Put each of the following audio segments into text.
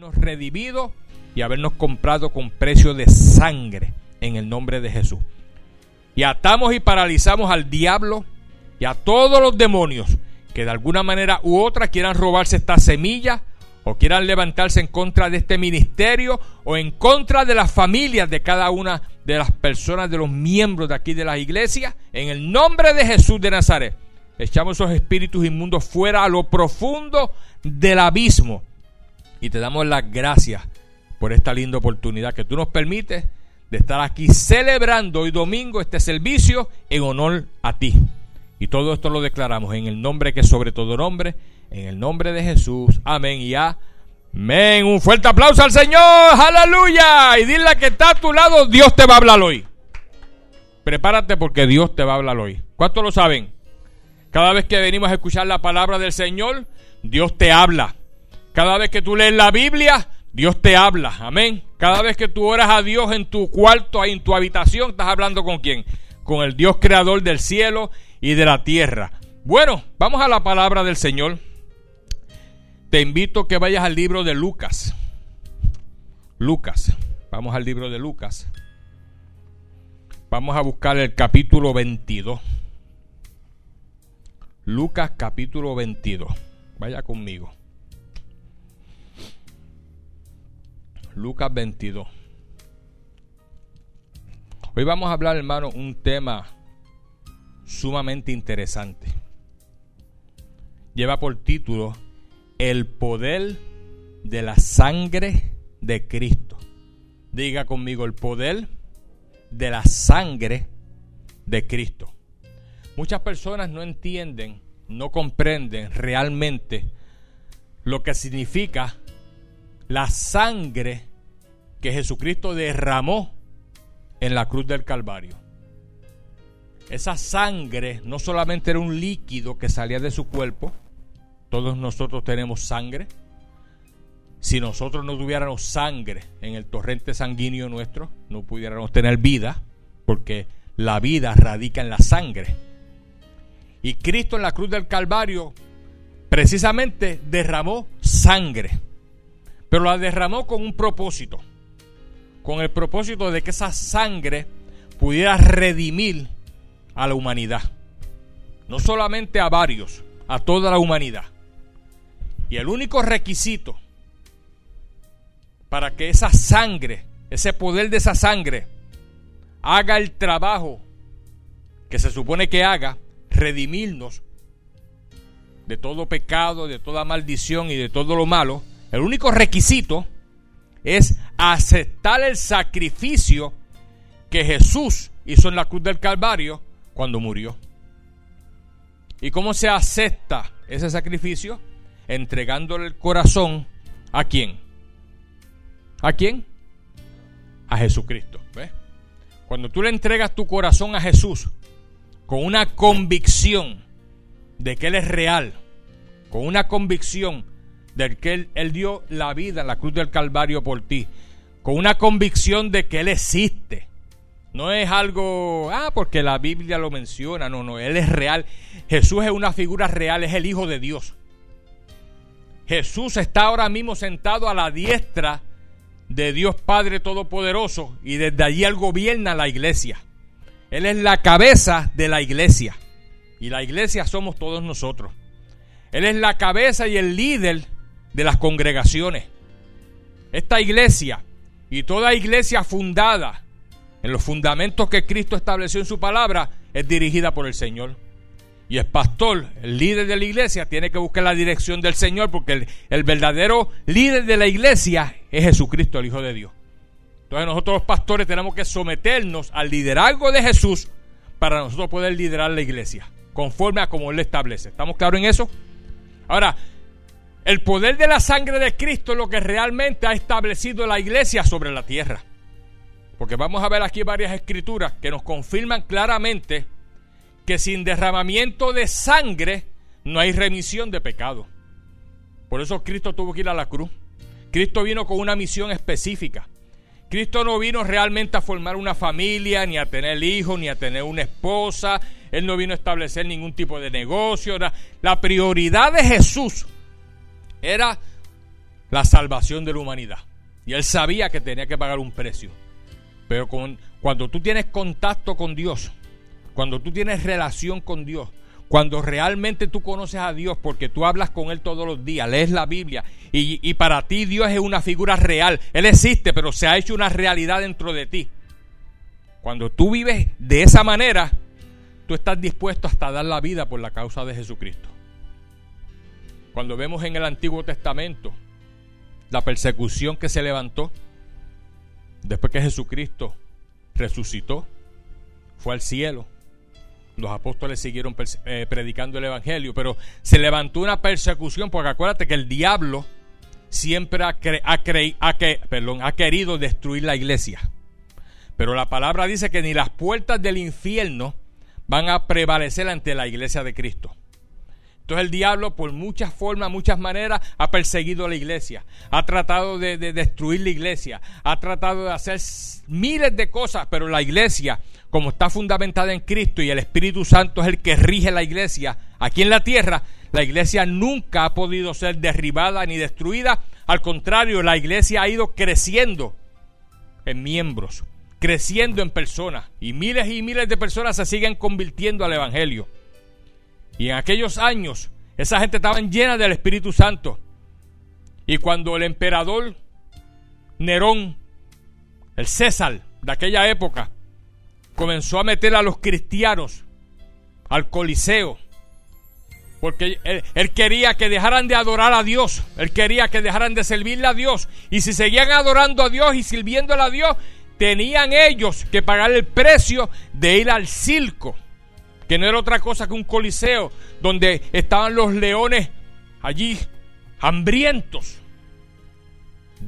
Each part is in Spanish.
habernos redimido y habernos comprado con precio de sangre en el nombre de Jesús. Y atamos y paralizamos al diablo y a todos los demonios que de alguna manera u otra quieran robarse esta semilla o quieran levantarse en contra de este ministerio o en contra de las familias de cada una de las personas, de los miembros de aquí de la iglesia, en el nombre de Jesús de Nazaret. Echamos esos espíritus inmundos fuera a lo profundo del abismo y te damos las gracias por esta linda oportunidad que tú nos permites de estar aquí celebrando hoy domingo este servicio en honor a ti. Y todo esto lo declaramos en el nombre que sobre todo nombre, en el nombre de Jesús. Amén y amén. Un fuerte aplauso al Señor. Aleluya. Y dile que está a tu lado, Dios te va a hablar hoy. Prepárate porque Dios te va a hablar hoy. ¿Cuántos lo saben? Cada vez que venimos a escuchar la palabra del Señor, Dios te habla. Cada vez que tú lees la Biblia, Dios te habla. Amén. Cada vez que tú oras a Dios en tu cuarto, en tu habitación, estás hablando con quién? Con el Dios creador del cielo y de la tierra. Bueno, vamos a la palabra del Señor. Te invito a que vayas al libro de Lucas. Lucas. Vamos al libro de Lucas. Vamos a buscar el capítulo 22. Lucas capítulo 22. Vaya conmigo. Lucas 22. Hoy vamos a hablar, hermano, un tema sumamente interesante. Lleva por título El poder de la sangre de Cristo. Diga conmigo el poder de la sangre de Cristo. Muchas personas no entienden, no comprenden realmente lo que significa la sangre que Jesucristo derramó en la cruz del Calvario. Esa sangre no solamente era un líquido que salía de su cuerpo, todos nosotros tenemos sangre. Si nosotros no tuviéramos sangre en el torrente sanguíneo nuestro, no pudiéramos tener vida, porque la vida radica en la sangre. Y Cristo en la cruz del Calvario precisamente derramó sangre, pero la derramó con un propósito, con el propósito de que esa sangre pudiera redimir a la humanidad. No solamente a varios, a toda la humanidad. Y el único requisito para que esa sangre, ese poder de esa sangre, haga el trabajo que se supone que haga, redimirnos de todo pecado, de toda maldición y de todo lo malo, el único requisito es aceptar el sacrificio que Jesús hizo en la cruz del Calvario cuando murió. ¿Y cómo se acepta ese sacrificio? Entregándole el corazón a quién? ¿A quién? A Jesucristo. Cuando tú le entregas tu corazón a Jesús con una convicción de que Él es real, con una convicción de que él, él dio la vida en la cruz del Calvario por ti, con una convicción de que Él existe, no es algo, ah, porque la Biblia lo menciona, no, no, Él es real. Jesús es una figura real, es el Hijo de Dios. Jesús está ahora mismo sentado a la diestra de Dios Padre Todopoderoso y desde allí Él gobierna la iglesia. Él es la cabeza de la iglesia y la iglesia somos todos nosotros. Él es la cabeza y el líder de las congregaciones. Esta iglesia y toda iglesia fundada en los fundamentos que Cristo estableció en su palabra, es dirigida por el Señor. Y el pastor, el líder de la iglesia, tiene que buscar la dirección del Señor porque el, el verdadero líder de la iglesia es Jesucristo, el Hijo de Dios. Entonces nosotros los pastores tenemos que someternos al liderazgo de Jesús para nosotros poder liderar la iglesia, conforme a como Él le establece. ¿Estamos claros en eso? Ahora, el poder de la sangre de Cristo es lo que realmente ha establecido la iglesia sobre la tierra. Porque vamos a ver aquí varias escrituras que nos confirman claramente que sin derramamiento de sangre no hay remisión de pecado. Por eso Cristo tuvo que ir a la cruz. Cristo vino con una misión específica. Cristo no vino realmente a formar una familia, ni a tener hijos, ni a tener una esposa. Él no vino a establecer ningún tipo de negocio. La prioridad de Jesús era la salvación de la humanidad. Y él sabía que tenía que pagar un precio. Pero cuando tú tienes contacto con Dios, cuando tú tienes relación con Dios, cuando realmente tú conoces a Dios porque tú hablas con Él todos los días, lees la Biblia y, y, para ti Dios es una figura real. Él existe, pero se ha hecho una realidad dentro de ti. Cuando tú vives de esa manera, tú estás dispuesto hasta dar la vida por la causa de Jesucristo. Cuando vemos en el Antiguo Testamento la persecución que se levantó después que Jesucristo resucitó, fue al cielo, los apóstoles siguieron eh, predicando el Evangelio, pero se levantó una persecución porque acuérdate que el diablo siempre ha, ha querido destruir la iglesia. Pero la palabra dice que ni las puertas del infierno van a prevalecer ante la iglesia de Cristo. Entonces el diablo por muchas formas, muchas maneras ha perseguido a la iglesia, ha tratado de, destruir la iglesia, ha tratado de hacer miles de cosas, pero la iglesia, como está fundamentada en Cristo y el Espíritu Santo es el que rige la iglesia aquí en la tierra, la iglesia nunca ha podido ser derribada ni destruida, al contrario, la iglesia ha ido creciendo en miembros, creciendo en personas. Y miles y miles de personas se siguen convirtiendo al Evangelio. Y en aquellos años, esa gente estaba llena del Espíritu Santo. Y cuando el emperador Nerón, el César de aquella época, comenzó a meter a los cristianos al Coliseo, porque él, quería que dejaran de adorar a Dios, él quería que dejaran de servirle a Dios, y si seguían adorando a Dios y sirviéndole a Dios, tenían ellos que pagar el precio de ir al circo que no era otra cosa que un coliseo donde estaban los leones allí hambrientos,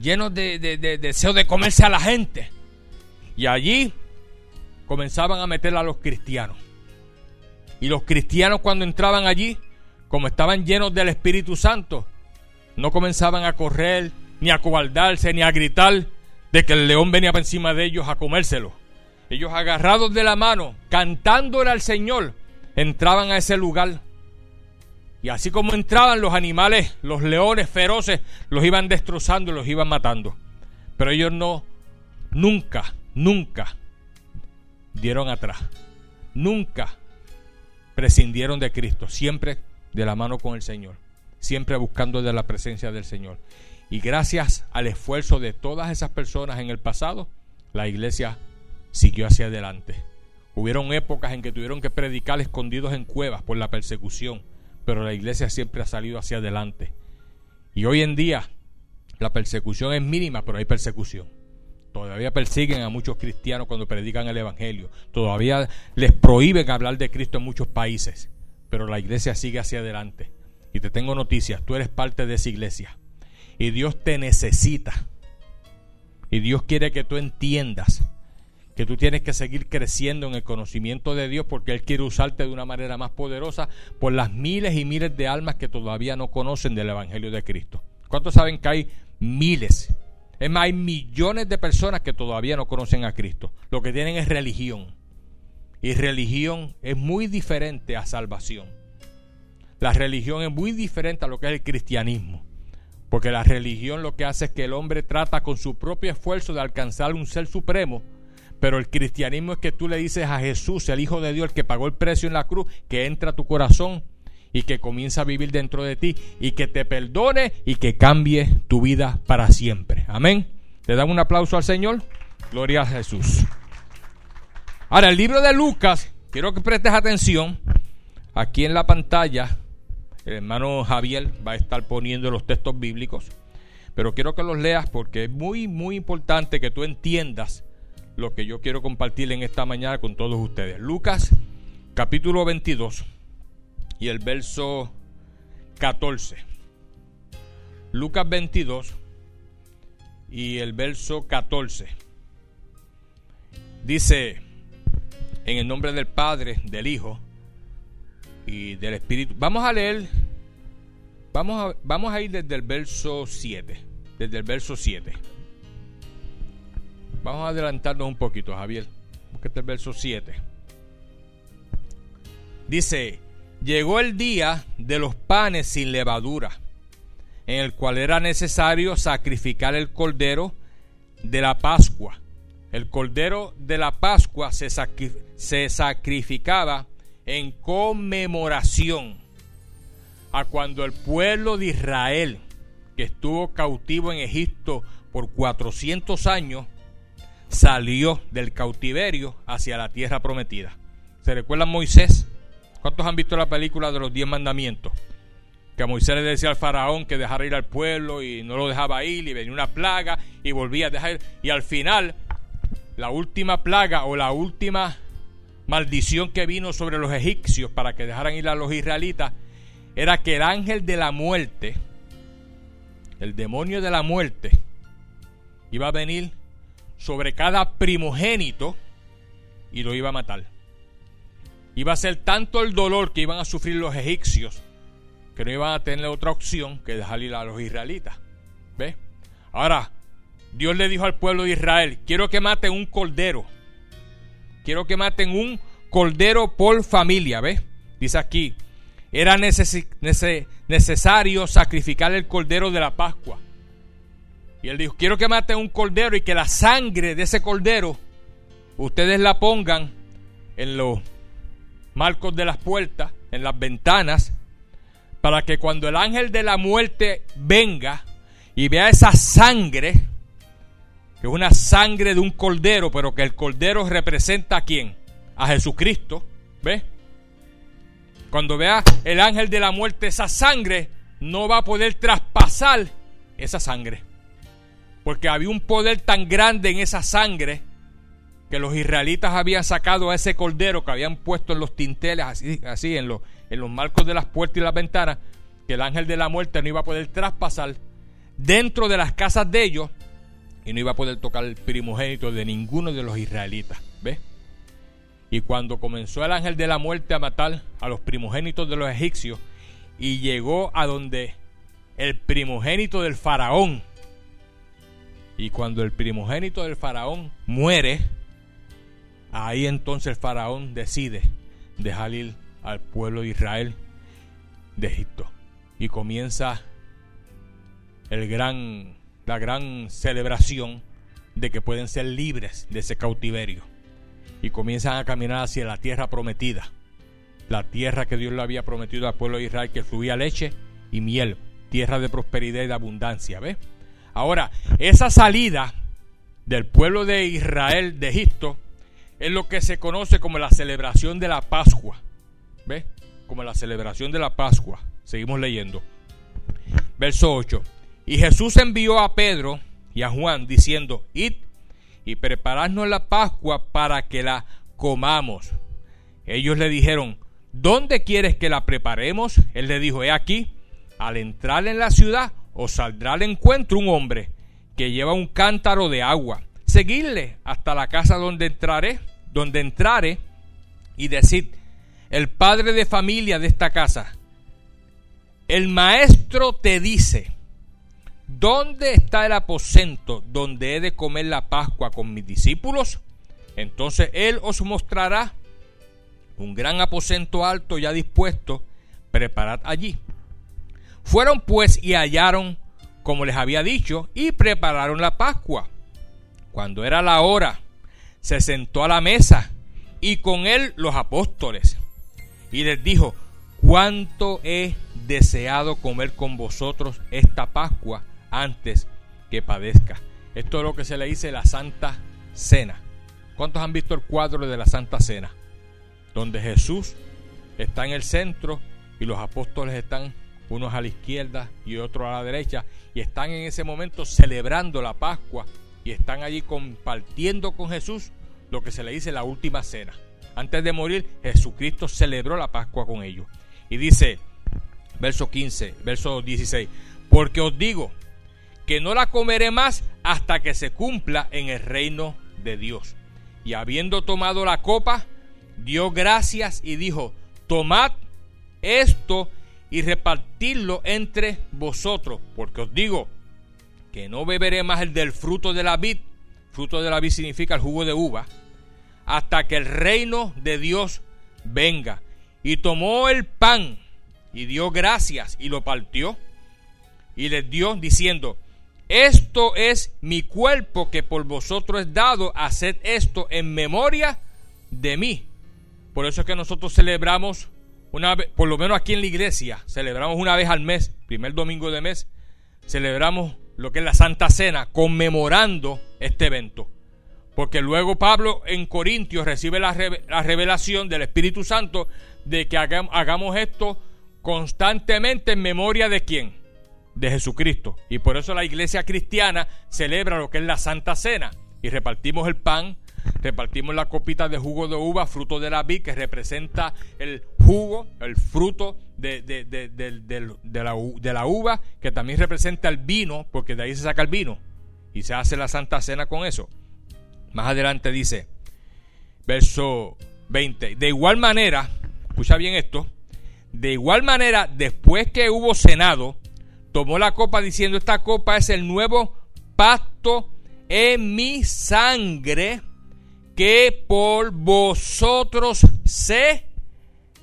llenos de, deseo de comerse a la gente. Y allí comenzaban a meter a los cristianos. Y los cristianos cuando entraban allí, como estaban llenos del Espíritu Santo, no comenzaban a correr, ni a cobardarse, ni a gritar de que el león venía por encima de ellos a comérselo. Ellos agarrados de la mano, cantándole al Señor, entraban a ese lugar. Y así como entraban los animales, los leones feroces, los iban destrozando, los iban matando. Pero ellos no, nunca, nunca dieron atrás. Nunca prescindieron de Cristo. Siempre de la mano con el Señor. Siempre buscando de la presencia del Señor. Y gracias al esfuerzo de todas esas personas en el pasado, la iglesia siguió hacia adelante. Hubieron épocas en que tuvieron que predicar escondidos en cuevas por la persecución, pero la iglesia siempre ha salido hacia adelante. Y hoy en día la persecución es mínima, pero hay persecución. Todavía persiguen a muchos cristianos cuando predican el Evangelio. Todavía les prohíben hablar de Cristo en muchos países. Pero la iglesia sigue hacia adelante. Y te tengo noticias, tú eres parte de esa iglesia. Y Dios te necesita. Y Dios quiere que tú entiendas que tú tienes que seguir creciendo en el conocimiento de Dios porque Él quiere usarte de una manera más poderosa por las miles y miles de almas que todavía no conocen del Evangelio de Cristo. ¿Cuántos saben que hay miles? Es más, hay millones de personas que todavía no conocen a Cristo. Lo que tienen es religión. Y religión es muy diferente a salvación. La religión es muy diferente a lo que es el cristianismo. Porque la religión lo que hace es que el hombre trata con su propio esfuerzo de alcanzar un ser supremo pero el cristianismo es que tú le dices a Jesús, el Hijo de Dios, el que pagó el precio en la cruz, que entra a tu corazón y que comienza a vivir dentro de ti y que te perdone y que cambie tu vida para siempre. Amén. ¿Le dan un aplauso al Señor? Gloria a Jesús. Ahora, el libro de Lucas, quiero que prestes atención. Aquí en la pantalla, el hermano Javier va a estar poniendo los textos bíblicos. Pero quiero que los leas porque es muy, muy importante que tú entiendas lo que yo quiero compartir en esta mañana con todos ustedes. Lucas capítulo 22 y el verso 14. Lucas 22 y el verso 14. Dice, en el nombre del Padre, del Hijo y del Espíritu. Vamos a leer, vamos a, vamos a ir desde el verso 7, desde el verso 7. Vamos a adelantarnos un poquito, Javier. Búsquete el verso 7. Dice, llegó el día de los panes sin levadura, en el cual era necesario sacrificar el cordero de la Pascua. El cordero de la Pascua se, se sacrificaba en conmemoración a cuando el pueblo de Israel, que estuvo cautivo en Egipto por 400 años, salió del cautiverio hacia la tierra prometida. ¿Se recuerdan Moisés? ¿Cuántos han visto la película de los diez mandamientos? Que Moisés le decía al faraón que dejara ir al pueblo y no lo dejaba ir y venía una plaga y volvía a dejar ir. Y al final, la última plaga o la última maldición que vino sobre los egipcios para que dejaran ir a los israelitas era que el ángel de la muerte, el demonio de la muerte, iba a venir sobre cada primogénito y lo iba a matar. Iba a ser tanto el dolor que iban a sufrir los egipcios que no iban a tener otra opción que dejar ir a los israelitas. ¿Ve? Ahora, Dios le dijo al pueblo de Israel, quiero que maten un cordero. Quiero que maten un cordero por familia, ¿ves? Dice aquí, era necesario sacrificar el cordero de la Pascua. Y él dijo, quiero que maten un cordero y que la sangre de ese cordero ustedes la pongan en los marcos de las puertas, en las ventanas, para que cuando el ángel de la muerte venga y vea esa sangre, que es una sangre de un cordero, pero que el cordero representa a quién? A Jesucristo, ¿ves? Cuando vea el ángel de la muerte esa sangre, no va a poder traspasar esa sangre. Porque había un poder tan grande en esa sangre que los israelitas habían sacado a ese cordero que habían puesto en los tinteles, así, así en, los, en los marcos de las puertas y las ventanas, que el ángel de la muerte no iba a poder traspasar dentro de las casas de ellos y no iba a poder tocar el primogénito de ninguno de los israelitas. ¿Ves? Y cuando comenzó el ángel de la muerte a matar a los primogénitos de los egipcios y llegó a donde el primogénito del faraón, y cuando el primogénito del faraón muere, ahí entonces el faraón decide dejar al pueblo de Israel de Egipto. Y comienza el gran, la gran celebración de que pueden ser libres de ese cautiverio. Y comienzan a caminar hacia la tierra prometida. La tierra que Dios le había prometido al pueblo de Israel, que fluía leche y miel. Tierra de prosperidad y de abundancia. ¿Ves? Ahora, esa salida del pueblo de Israel de Egipto es lo que se conoce como la celebración de la Pascua. ¿Ve? Como la celebración de la Pascua. Seguimos leyendo. Verso 8. Y Jesús envió a Pedro y a Juan diciendo, id y preparadnos la Pascua para que la comamos. Ellos le dijeron, ¿dónde quieres que la preparemos? Él le dijo, he aquí, al entrar en la ciudad os saldrá al encuentro un hombre que lleva un cántaro de agua. Seguidle hasta la casa donde entraré, donde entrare y decid, el padre de familia de esta casa, el maestro te dice, ¿dónde está el aposento donde he de comer la Pascua con mis discípulos? Entonces él os mostrará un gran aposento alto ya dispuesto, preparad allí. Fueron pues y hallaron como les había dicho y prepararon la Pascua. Cuando era la hora, se sentó a la mesa y con él los apóstoles. Y les dijo, cuánto he deseado comer con vosotros esta Pascua antes que padezca. Esto es lo que se le dice la Santa Cena. ¿Cuántos han visto el cuadro de la Santa Cena? Donde Jesús está en el centro y los apóstoles están unos a la izquierda y otros a la derecha, y están en ese momento celebrando la Pascua y están allí compartiendo con Jesús lo que se le dice la última cena. Antes de morir, Jesucristo celebró la Pascua con ellos. Y dice, verso 15, verso 16, porque os digo que no la comeré más hasta que se cumpla en el reino de Dios. Y habiendo tomado la copa, dio gracias y dijo, tomad esto y repartirlo entre vosotros, porque os digo que no beberé más el del fruto de la vid, fruto de la vid significa el jugo de uva, hasta que el reino de Dios venga. Y tomó el pan y dio gracias y lo partió y les dio diciendo, esto es mi cuerpo que por vosotros es dado, haced esto en memoria de mí. Por eso es que nosotros celebramos una vez, por lo menos aquí en la iglesia, celebramos una vez al mes, primer domingo de mes, celebramos lo que es la Santa Cena, conmemorando este evento. Porque luego Pablo en Corintios recibe la, revelación del Espíritu Santo de que hagamos esto constantemente en memoria de quién? De Jesucristo. Y por eso la iglesia cristiana celebra lo que es la Santa Cena. Y repartimos el pan, repartimos la copita de jugo de uva, fruto de la vid, que representa el jugo, el fruto de, la, de la uva, que también representa el vino, porque de ahí se saca el vino. Y se hace la Santa Cena con eso. Más adelante dice, verso 20, de igual manera, escucha bien esto, de igual manera, después que hubo cenado, tomó la copa diciendo, esta copa es el nuevo pacto en mi sangre que por vosotros se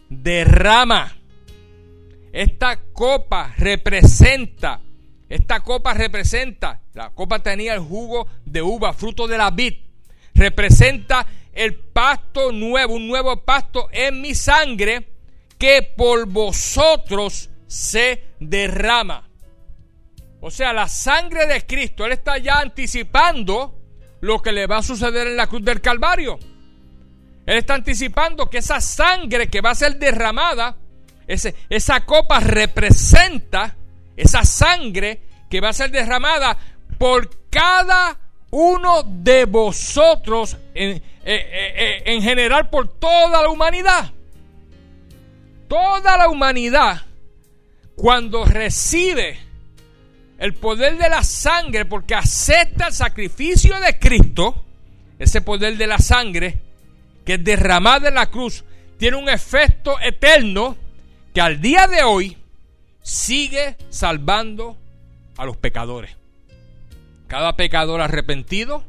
derrama. Esta copa representa, esta copa representa, la copa tenía el jugo de uva, fruto de la vid, representa el pacto nuevo, un nuevo pacto en mi sangre que por vosotros se derrama. O sea, la sangre de Cristo, Él está ya anticipando lo que le va a suceder en la cruz del Calvario. Él está anticipando que esa sangre que va a ser derramada, ese, esa copa representa esa sangre que va a ser derramada por cada uno de vosotros, en, eh, eh, eh, en general por toda la humanidad. Toda la humanidad, cuando recibe el poder de la sangre, porque acepta el sacrificio de Cristo, ese poder de la sangre que es derramada en la cruz, tiene un efecto eterno que al día de hoy sigue salvando a los pecadores. Cada pecador arrepentido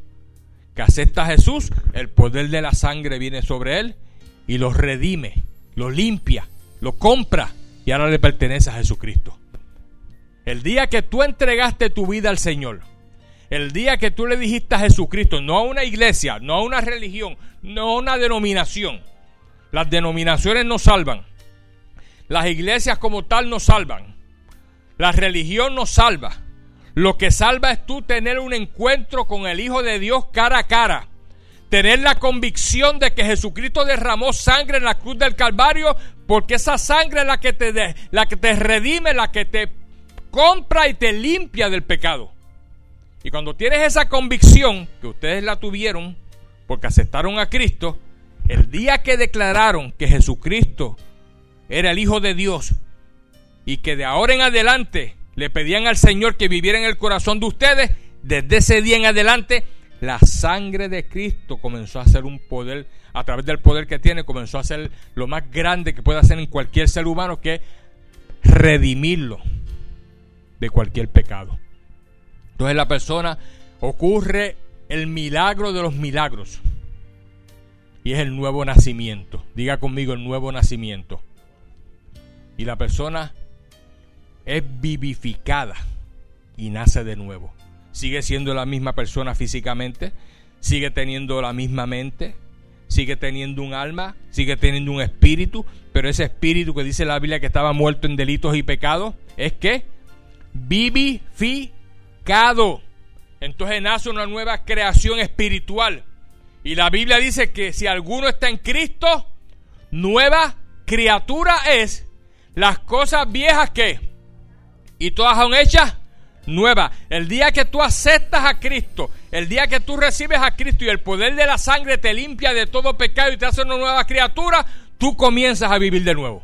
que acepta a Jesús, el poder de la sangre viene sobre él y lo redime, lo limpia, lo compra y ahora le pertenece a Jesucristo. El día que tú entregaste tu vida al Señor, el día que tú le dijiste a Jesucristo, no a una iglesia, no a una religión, no a una denominación. Las denominaciones no salvan. Las iglesias como tal no salvan. La religión no salva. Lo que salva es tú tener un encuentro con el Hijo de Dios cara a cara. Tener la convicción de que Jesucristo derramó sangre en la cruz del Calvario porque esa sangre es la que te, la que te redime, la que te compra y te limpia del pecado. Y cuando tienes esa convicción, que ustedes la tuvieron porque aceptaron a Cristo, el día que declararon que Jesucristo era el Hijo de Dios y que de ahora en adelante le pedían al Señor que viviera en el corazón de ustedes, desde ese día en adelante, la sangre de Cristo comenzó a ser un poder, a través del poder que tiene, comenzó a ser lo más grande que puede hacer en cualquier ser humano, que redimirlo de cualquier pecado. Entonces la persona ocurre el milagro de los milagros. Y es el nuevo nacimiento. Diga conmigo el nuevo nacimiento. Y la persona es vivificada y nace de nuevo. Sigue siendo la misma persona físicamente, sigue teniendo la misma mente, sigue teniendo un alma, sigue teniendo un espíritu, pero ese espíritu que dice la Biblia que estaba muerto en delitos y pecados, es que vivificado. Entonces nace una nueva creación espiritual. Y la Biblia dice que si alguno está en Cristo, nueva criatura es. Las cosas viejas que y todas son hechas nuevas. El día que tú aceptas a Cristo, el día que tú recibes a Cristo y el poder de la sangre te limpia de todo pecado y te hace una nueva criatura, tú comienzas a vivir de nuevo.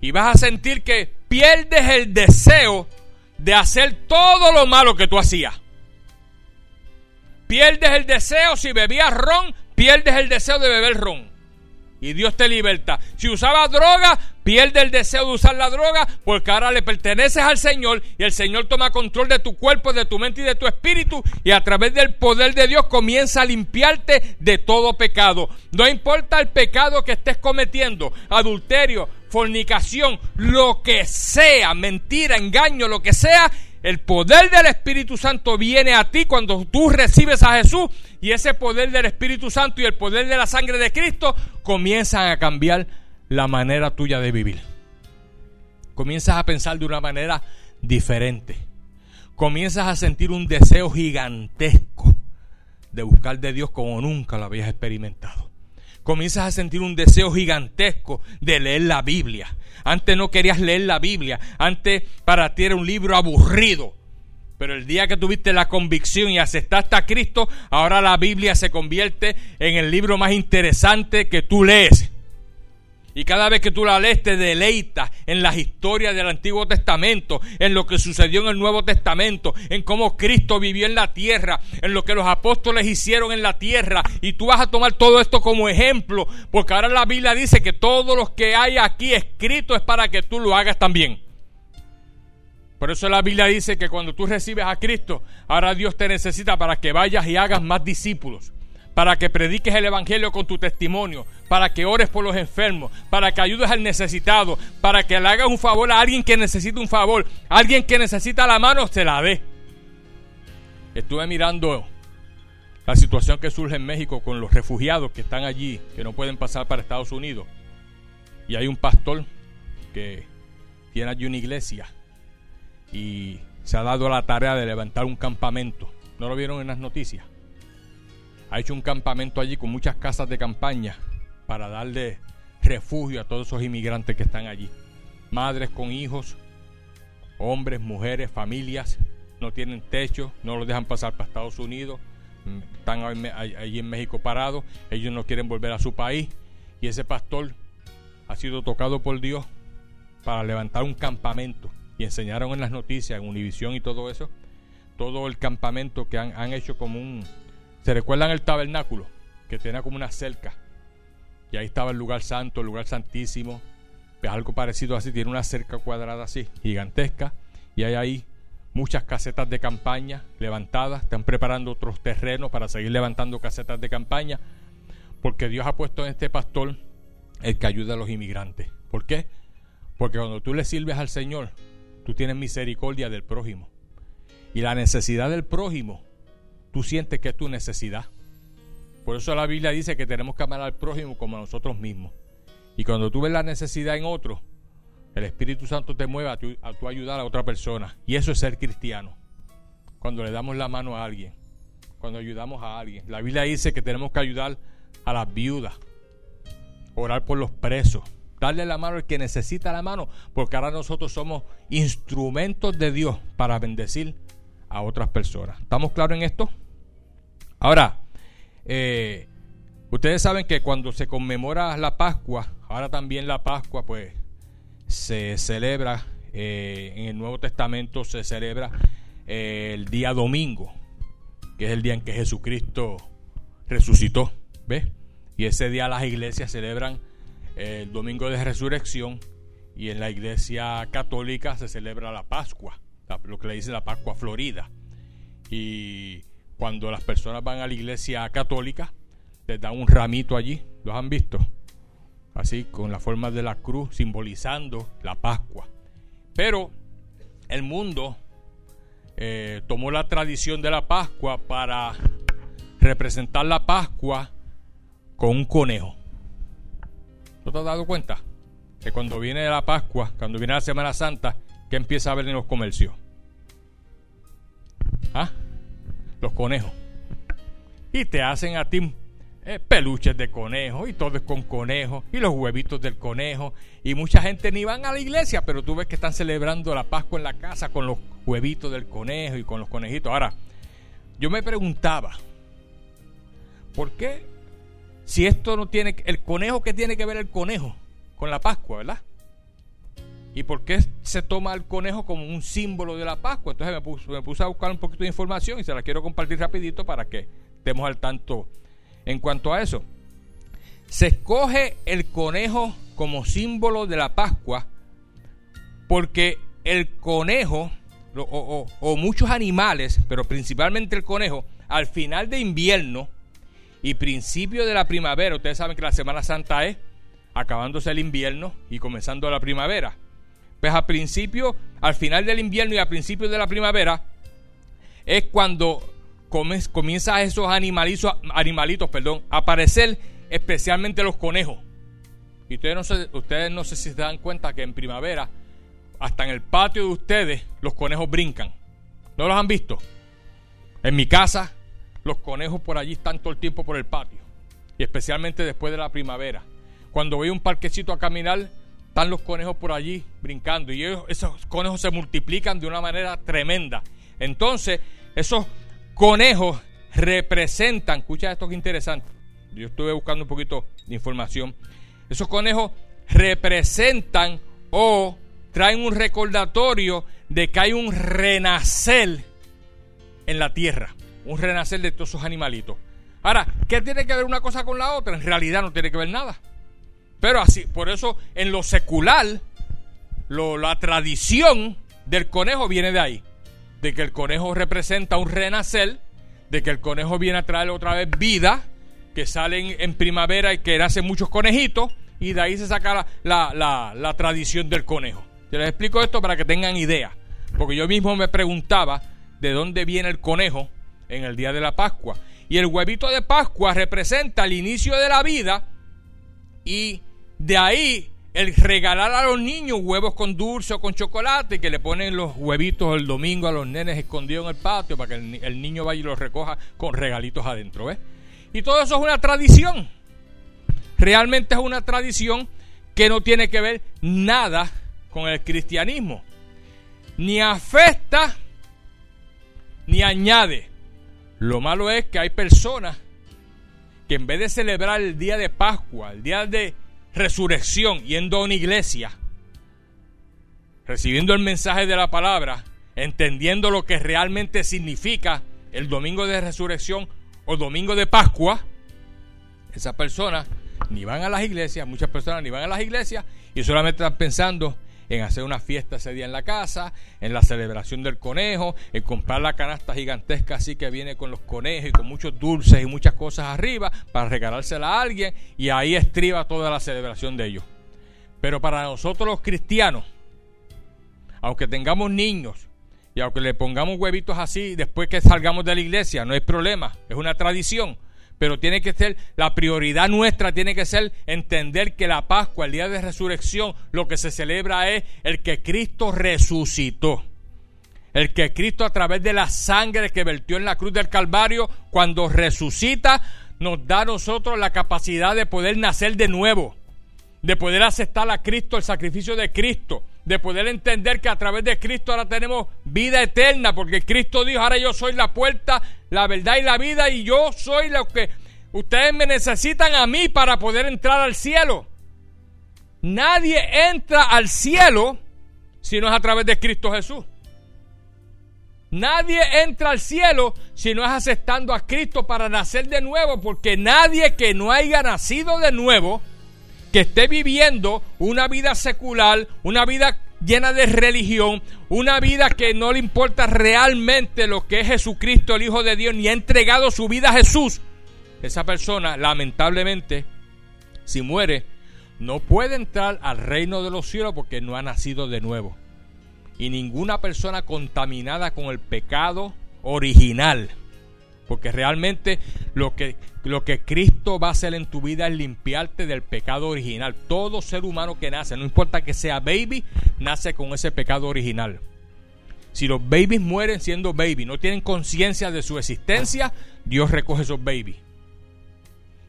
Y vas a sentir que pierdes el deseo de hacer todo lo malo que tú hacías. Pierdes el deseo, si bebías ron, pierdes el deseo de beber ron. Y Dios te liberta. Si usabas droga, pierde el deseo de usar la droga porque ahora le perteneces al Señor y el Señor toma control de tu cuerpo, de tu mente y de tu espíritu y a través del poder de Dios comienza a limpiarte de todo pecado. No importa el pecado que estés cometiendo, adulterio, fornicación, lo que sea, mentira, engaño, lo que sea, el poder del Espíritu Santo viene a ti cuando tú recibes a Jesús y ese poder del Espíritu Santo y el poder de la sangre de Cristo comienzan a cambiar la manera tuya de vivir. Comienzas a pensar de una manera diferente. Comienzas a sentir un deseo gigantesco de buscar de Dios como nunca lo habías experimentado. Comienzas a sentir un deseo gigantesco de leer la Biblia. Antes no querías leer la Biblia. Antes para ti era un libro aburrido. Pero el día que tuviste la convicción y aceptaste a Cristo, ahora la Biblia se convierte en el libro más interesante que tú lees. Y cada vez que tú la lees te deleitas en las historias del Antiguo Testamento, en lo que sucedió en el Nuevo Testamento, en cómo Cristo vivió en la tierra, en lo que los apóstoles hicieron en la tierra. Y tú vas a tomar todo esto como ejemplo, porque ahora la Biblia dice que todo lo que hay aquí escrito es para que tú lo hagas también. Por eso la Biblia dice que cuando tú recibes a Cristo, ahora Dios te necesita para que vayas y hagas más discípulos para que prediques el Evangelio con tu testimonio, para que ores por los enfermos, para que ayudes al necesitado, para que le hagas un favor a alguien que necesita un favor, alguien que necesita la mano, se la dé. Estuve mirando la situación que surge en México con los refugiados que están allí, que no pueden pasar para Estados Unidos. Y hay un pastor que tiene allí una iglesia y se ha dado la tarea de levantar un campamento. ¿No lo vieron en las noticias? Ha hecho un campamento allí con muchas casas de campaña para darle refugio a todos esos inmigrantes que están allí. Madres con hijos, hombres, mujeres, familias, no tienen techo, no los dejan pasar para Estados Unidos, mm, están allí en México parados, ellos no quieren volver a su país y ese pastor ha sido tocado por Dios para levantar un campamento y enseñaron en las noticias, en Univisión y todo eso, todo el campamento que han, han hecho como un, ¿Se recuerdan el tabernáculo? Que tenía como una cerca. Y ahí estaba el lugar santo, el lugar santísimo. Pues algo parecido así, tiene una cerca cuadrada así, gigantesca. Y hay ahí muchas casetas de campaña levantadas. Están preparando otros terrenos para seguir levantando casetas de campaña. Porque Dios ha puesto en este pastor el que ayuda a los inmigrantes. ¿Por qué? Porque cuando tú le sirves al Señor, tú tienes misericordia del prójimo. Y la necesidad del prójimo tú sientes que es tu necesidad. Por eso la Biblia dice que tenemos que amar al prójimo como a nosotros mismos. Y cuando tú ves la necesidad en otro, el Espíritu Santo te mueve a tu, a ayudar a otra persona. Y eso es ser cristiano. Cuando le damos la mano a alguien, cuando ayudamos a alguien. La Biblia dice que tenemos que ayudar a las viudas, orar por los presos, darle la mano al que necesita la mano, porque ahora nosotros somos instrumentos de Dios para bendecir a otras personas. ¿Estamos claros en esto? Ahora, eh, ustedes saben que cuando se conmemora la Pascua, ahora también la Pascua, pues se celebra, eh, en el Nuevo Testamento se celebra eh, el día domingo, que es el día en que Jesucristo resucitó, ¿ves? Y ese día las iglesias celebran el domingo de resurrección y en la iglesia católica se celebra la Pascua, lo que le dice la Pascua Florida. Y cuando las personas van a la iglesia católica, les dan un ramito allí, ¿los han visto? Así, con la forma de la cruz, simbolizando la Pascua. Pero el mundo eh, tomó la tradición de la Pascua para representar la Pascua con un conejo. ¿No te has dado cuenta? Que cuando viene la Pascua, cuando viene la Semana Santa, ¿qué empieza a ver en los comercios? ¿Ah? Los conejos. Y te hacen a ti eh, peluches de conejo y todo es con conejo y los huevitos del conejo. Y mucha gente ni van a la iglesia, pero tú ves que están celebrando la Pascua en la casa con los huevitos del conejo y con los conejitos. Ahora, yo me preguntaba, ¿por qué si esto no tiene el conejo que tiene que ver el conejo con la Pascua, verdad? ¿Y por qué se toma el conejo como un símbolo de la Pascua? Entonces me puse, a buscar un poquito de información y se la quiero compartir rapidito para que estemos al tanto en cuanto a eso. Se escoge el conejo como símbolo de la Pascua porque el conejo o, o, muchos animales, pero principalmente el conejo, al final de invierno y principio de la primavera, ustedes saben que la Semana Santa es acabándose el invierno y comenzando la primavera. Pues al principio, al final del invierno y al principio de la primavera, es cuando comienza esos animalitos, animalitos perdón, a aparecer, especialmente los conejos. Y ustedes no, sé, ustedes no sé si se dan cuenta que en primavera, hasta en el patio de ustedes, los conejos brincan. ¿No los han visto? En mi casa, los conejos por allí están todo el tiempo por el patio. Y especialmente después de la primavera. Cuando voy a un parquecito a caminar, están los conejos por allí brincando. Y esos conejos se multiplican de una manera tremenda. Entonces, esos conejos representan, escucha esto que interesante. Yo estuve buscando un poquito de información. Esos conejos representan o traen un recordatorio de que hay un renacer en la tierra, un renacer de todos esos animalitos. Ahora, ¿qué tiene que ver una cosa con la otra? En realidad no tiene que ver nada. Pero así, por eso en lo secular, la tradición del conejo viene de ahí. De que el conejo representa un renacer, de que el conejo viene a traer otra vez vida, que salen en primavera y que nacen muchos conejitos, y de ahí se saca la, la tradición del conejo. Te les explico esto para que tengan idea. Porque yo mismo me preguntaba de dónde viene el conejo en el día de la Pascua. Y el huevito de Pascua representa el inicio de la vida y de ahí el regalar a los niños huevos con dulce o con chocolate que le ponen los huevitos el domingo a los nenes escondidos en el patio para que el, niño vaya y los recoja con regalitos adentro. ¿ves? Y todo eso es una tradición. Realmente es una tradición que no tiene que ver nada con el cristianismo. Ni afecta ni añade. Lo malo es que hay personas que en vez de celebrar el día de Pascua, el día de resurrección, yendo a una iglesia, recibiendo el mensaje de la palabra, entendiendo lo que realmente significa el domingo de resurrección o domingo de Pascua, esas personas ni van a las iglesias, muchas personas ni van a las iglesias y solamente están pensando en hacer una fiesta ese día en la casa, en la celebración del conejo, en comprar la canasta gigantesca así que viene con los conejos y con muchos dulces y muchas cosas arriba para regalársela a alguien y ahí estriba toda la celebración de ellos. Pero para nosotros los cristianos, aunque tengamos niños y aunque le pongamos huevitos así después que salgamos de la iglesia, no hay problema, es una tradición pero tiene que ser, la prioridad nuestra tiene que ser entender que la Pascua, el día de resurrección, lo que se celebra es el que Cristo resucitó. El que Cristo a través de la sangre que vertió en la cruz del Calvario, cuando resucita, nos da a nosotros la capacidad de poder nacer de nuevo, de poder aceptar a Cristo, el sacrificio de Cristo, de poder entender que a través de Cristo ahora tenemos vida eterna, porque Cristo dijo, ahora yo soy la puerta la verdad y la vida y yo soy lo que ustedes me necesitan a mí para poder entrar al cielo. Nadie entra al cielo si no es a través de Cristo Jesús. Nadie entra al cielo si no es aceptando a Cristo para nacer de nuevo, porque nadie que no haya nacido de nuevo, que esté viviendo una vida secular, una vida llena de religión, una vida que no le importa realmente lo que es Jesucristo, el Hijo de Dios, ni ha entregado su vida a Jesús, esa persona, lamentablemente, si muere, no puede entrar al reino de los cielos porque no ha nacido de nuevo. Y ninguna persona contaminada con el pecado original porque realmente lo que, lo que Cristo va a hacer en tu vida es limpiarte del pecado original. Todo ser humano que nace, no importa que sea baby, nace con ese pecado original. Si los babies mueren siendo baby, no tienen conciencia de su existencia, Dios recoge esos babies.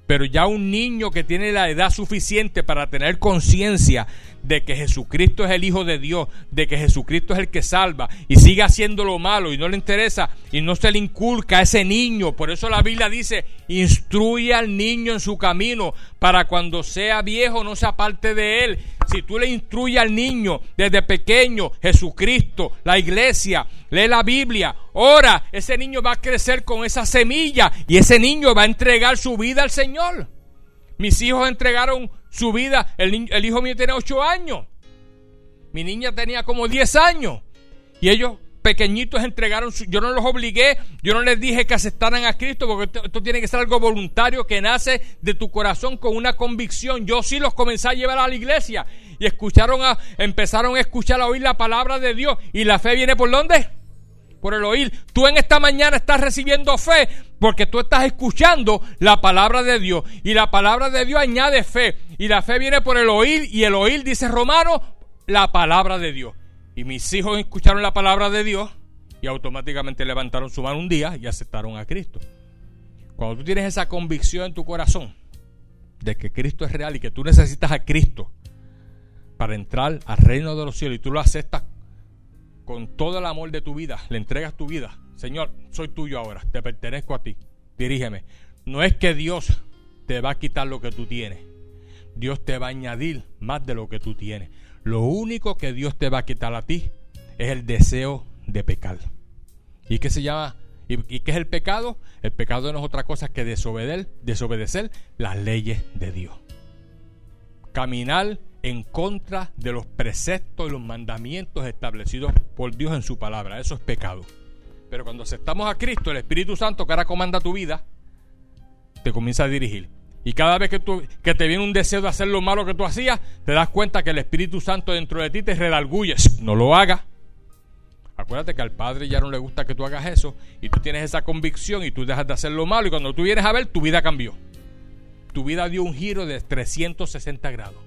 Pero ya un niño que tiene la edad suficiente para tener conciencia de que Jesucristo es el Hijo de Dios, de que Jesucristo es el que salva y sigue haciendo lo malo y no le interesa y no se le inculca a ese niño. Por eso la Biblia dice, instruye al niño en su camino para cuando sea viejo no sea parte de él. Si tú le instruyes al niño desde pequeño, Jesucristo, la iglesia, lee la Biblia, ora, ese niño va a crecer con esa semilla y ese niño va a entregar su vida al Señor. Mis hijos entregaron su vida. El, hijo mío tiene 8 años. Mi niña tenía como 10 años. Y ellos pequeñitos entregaron, yo no los obligué, yo no les dije que aceptaran a Cristo, porque esto, tiene que ser algo voluntario que nace de tu corazón con una convicción. Yo sí los comencé a llevar a la iglesia y escucharon a, empezaron a escuchar, a oír la palabra de Dios. ¿Y la fe viene por dónde? Por el oír. Tú en esta mañana estás recibiendo fe porque tú estás escuchando la palabra de Dios. Y la palabra de Dios añade fe. Y la fe viene por el oír. Y el oír, dice Romano, la palabra de Dios. Y mis hijos escucharon la palabra de Dios y automáticamente levantaron su mano un día y aceptaron a Cristo. Cuando tú tienes esa convicción en tu corazón de que Cristo es real y que tú necesitas a Cristo para entrar al reino de los cielos y tú lo aceptas con todo el amor de tu vida, le entregas tu vida, Señor, soy tuyo ahora, te pertenezco a ti, dirígeme. No es que Dios te va a quitar lo que tú tienes, Dios te va a añadir más de lo que tú tienes. Lo único que Dios te va a quitar a ti es el deseo de pecar. ¿Y qué se llama? ¿Y, qué es el pecado? El pecado no es otra cosa que desobedecer, desobedecer las leyes de Dios. Caminar en contra de los preceptos y los mandamientos establecidos por Dios en su palabra. Eso es pecado. Pero cuando aceptamos a Cristo, el Espíritu Santo que ahora comanda tu vida, te comienza a dirigir. Y cada vez que, tú, que te viene un deseo de hacer lo malo que tú hacías, te das cuenta que el Espíritu Santo dentro de ti te redarguye. No lo hagas. Acuérdate que al Padre ya no le gusta que tú hagas eso y tú tienes esa convicción y tú dejas de hacer lo malo y cuando tú vienes a ver, tu vida cambió. Tu vida dio un giro de 360 grados.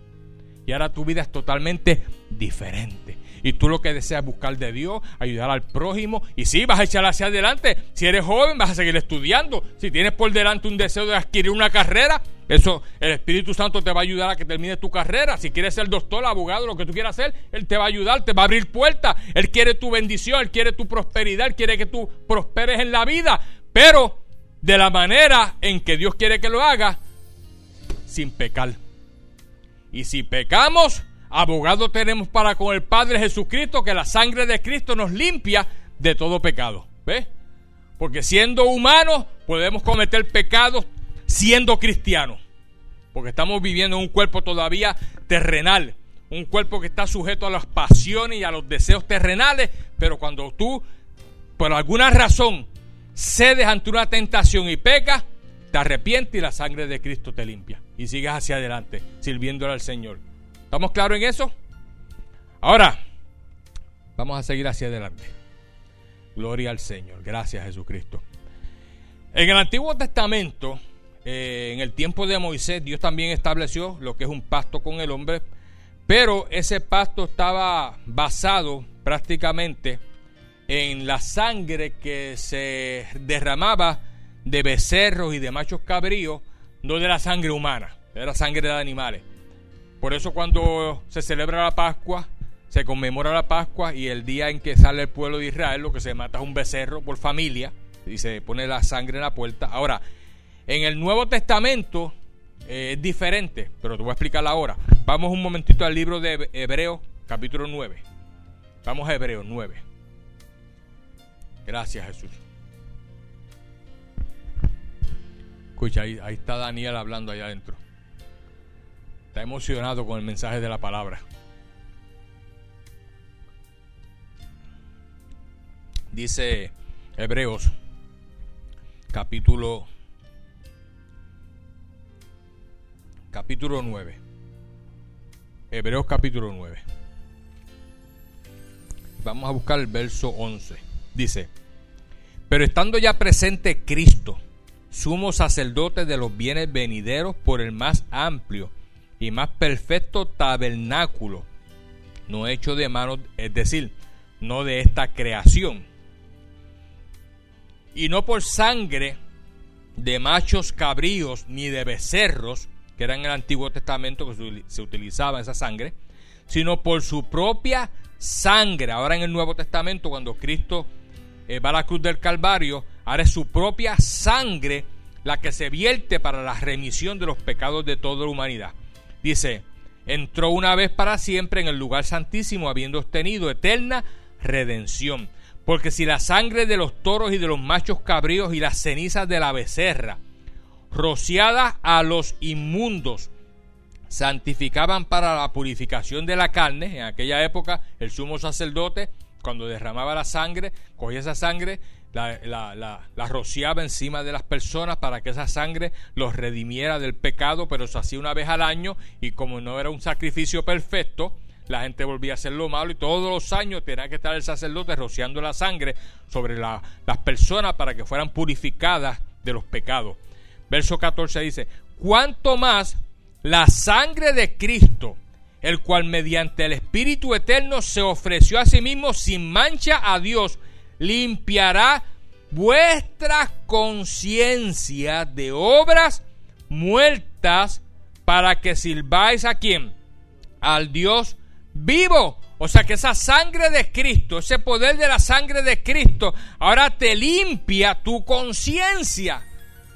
Y ahora tu vida es totalmente diferente y tú lo que deseas buscar de Dios, ayudar al prójimo. Y sí, vas a echar hacia adelante. Si eres joven, vas a seguir estudiando. Si tienes por delante un deseo de adquirir una carrera, eso, el Espíritu Santo te va a ayudar a que termines tu carrera. Si quieres ser doctor, abogado, lo que tú quieras hacer, Él te va a ayudar, te va a abrir puertas. Él quiere tu bendición, Él quiere tu prosperidad, Él quiere que tú prosperes en la vida. Pero de la manera en que Dios quiere que lo haga, sin pecar. Y si pecamos, abogado tenemos para con el Padre Jesucristo, que la sangre de Cristo nos limpia de todo pecado. ¿Ves? Porque siendo humanos podemos cometer pecados siendo cristianos. Porque estamos viviendo en un cuerpo todavía terrenal. Un cuerpo que está sujeto a las pasiones y a los deseos terrenales. Pero cuando tú, por alguna razón, cedes ante una tentación y pecas, te arrepientes y la sangre de Cristo te limpia. Y sigues hacia adelante, sirviéndole al Señor. ¿Estamos claros en eso? Ahora, vamos a seguir hacia adelante. Gloria al Señor. Gracias Jesucristo. En el Antiguo Testamento, eh, en el tiempo de Moisés, Dios también estableció lo que es un pacto con el hombre, pero ese pacto estaba basado prácticamente en la sangre que se derramaba de becerros y de machos cabríos, no de la sangre humana, era sangre de animales. Por eso cuando se celebra la Pascua, se conmemora la Pascua y el día en que sale el pueblo de Israel, lo que se mata es un becerro por familia y se pone la sangre en la puerta. Ahora, en el Nuevo Testamento eh, es diferente, pero te voy a explicar ahora. Vamos un momentito al libro de Hebreos, capítulo 9. Vamos a Hebreos 9. Gracias, Jesús. Escucha, ahí, ahí está Daniel hablando allá adentro. Está emocionado con el mensaje de la palabra. Dice Hebreos capítulo capítulo 9. Hebreos capítulo 9. Vamos a buscar el verso 11. Dice, pero estando ya presente Cristo, sumo sacerdote de los bienes venideros por el más amplio y más perfecto tabernáculo, no hecho de manos, es decir, no de esta creación. Y no por sangre de machos cabríos ni de becerros, que era en el Antiguo Testamento que se utilizaba esa sangre, sino por su propia sangre. Ahora en el Nuevo Testamento, cuando Cristo eh, va a la cruz del Calvario, ahora es su propia sangre la que se vierte para la remisión de los pecados de toda la humanidad. Dice, entró una vez para siempre en el lugar santísimo, habiendo obtenido eterna redención. Porque si la sangre de los toros y de los machos cabríos y las cenizas de la becerra, rociadas a los inmundos, santificaban para la purificación de la carne, en aquella época el sumo sacerdote cuando derramaba la sangre, cogía esa sangre, la, la, rociaba encima de las personas para que esa sangre los redimiera del pecado, pero se hacía una vez al año y como no era un sacrificio perfecto, la gente volvía a hacer lo malo y todos los años tenía que estar el sacerdote rociando la sangre sobre las personas para que fueran purificadas de los pecados. Verso 14 dice, cuanto más la sangre de Cristo, el cual mediante el Espíritu Eterno se ofreció a sí mismo sin mancha a Dios, limpiará vuestras conciencias de obras muertas para que sirváis a quien? Al Dios vivo. O sea que esa sangre de Cristo, ese poder de la sangre de Cristo, ahora te limpia tu conciencia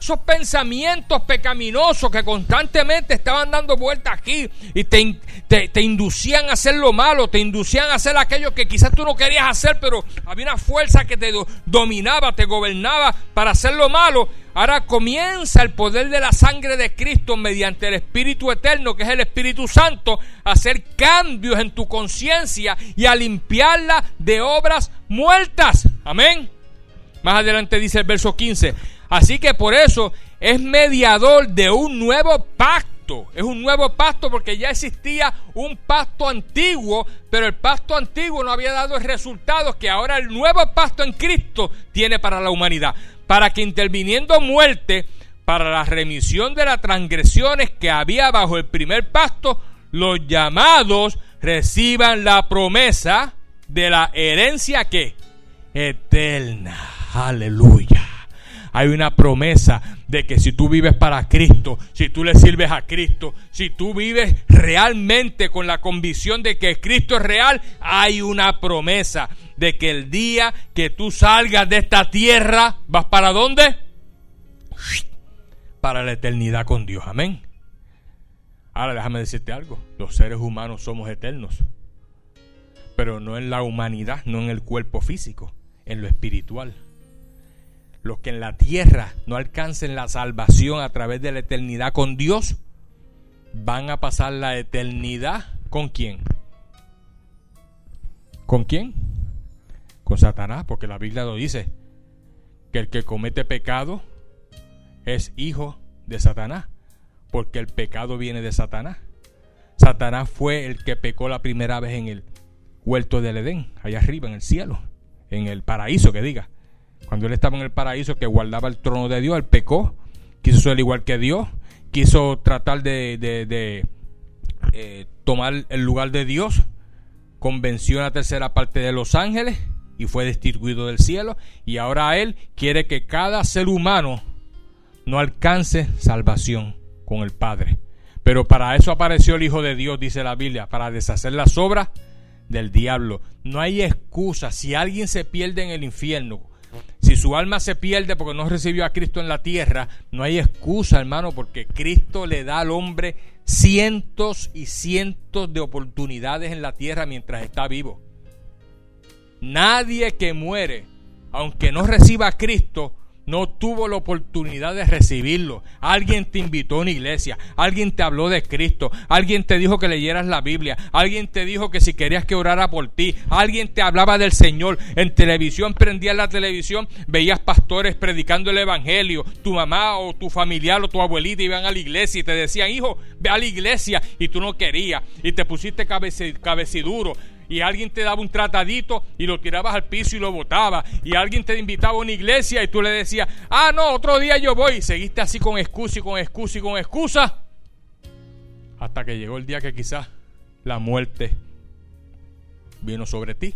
esos pensamientos pecaminosos que constantemente estaban dando vueltas aquí y te, te, inducían a hacer lo malo, te inducían a hacer aquello que quizás tú no querías hacer, pero había una fuerza que te dominaba, te gobernaba para hacer lo malo. Ahora comienza el poder de la sangre de Cristo mediante el Espíritu Eterno, que es el Espíritu Santo, a hacer cambios en tu conciencia y a limpiarla de obras muertas. Amén. Más adelante dice el verso 15 Así que por eso es mediador de un nuevo pacto. Es un nuevo pacto porque ya existía un pacto antiguo, pero el pacto antiguo no había dado el resultado que ahora el nuevo pacto en Cristo tiene para la humanidad. Para que interviniendo muerte, para la remisión de las transgresiones que había bajo el primer pacto, los llamados reciban la promesa de la herencia que eterna. Aleluya hay una promesa de que si tú vives para Cristo, si tú le sirves a Cristo, si tú vives realmente con la convicción de que Cristo es real, hay una promesa de que el día que tú salgas de esta tierra, ¿vas para dónde? Para la eternidad con Dios. Amén. Ahora déjame decirte algo, los seres humanos somos eternos, pero no en la humanidad, no en el cuerpo físico, en lo espiritual los que en la tierra no alcancen la salvación a través de la eternidad con Dios, van a pasar la eternidad con quién? ¿Con quién? Con Satanás, porque la Biblia lo dice, que el que comete pecado es hijo de Satanás, porque el pecado viene de Satanás. Satanás fue el que pecó la primera vez en el huerto del Edén, allá arriba en el cielo, en el paraíso que diga. Cuando él estaba en el paraíso que guardaba el trono de Dios, él pecó, quiso ser igual que Dios, quiso tratar de, eh, tomar el lugar de Dios, convenció a la tercera parte de los ángeles y fue destituido del cielo. Y ahora él quiere que cada ser humano no alcance salvación con el Padre. Pero para eso apareció el Hijo de Dios, dice la Biblia, para deshacer las obras del diablo. No hay excusa. Si alguien se pierde en el infierno, si su alma se pierde porque no recibió a Cristo en la tierra, no hay excusa, hermano, porque Cristo le da al hombre cientos y cientos de oportunidades en la tierra mientras está vivo. Nadie que muere, aunque no reciba a Cristo, no tuvo la oportunidad de recibirlo. Alguien te invitó a una iglesia, alguien te habló de Cristo, alguien te dijo que leyeras la Biblia, alguien te dijo que si querías que orara por ti, alguien te hablaba del Señor. En televisión prendías la televisión, veías pastores predicando el Evangelio, tu mamá o tu familiar o tu abuelita iban a la iglesia y te decían, hijo, ve a la iglesia. Y tú no querías. Y te pusiste cabeciduro y alguien te daba un tratadito y lo tirabas al piso y lo botaba y alguien te invitaba a una iglesia y tú le decías, ah, no, otro día yo voy y seguiste así con excusa y con excusa y con excusa hasta que llegó el día que quizás la muerte vino sobre ti.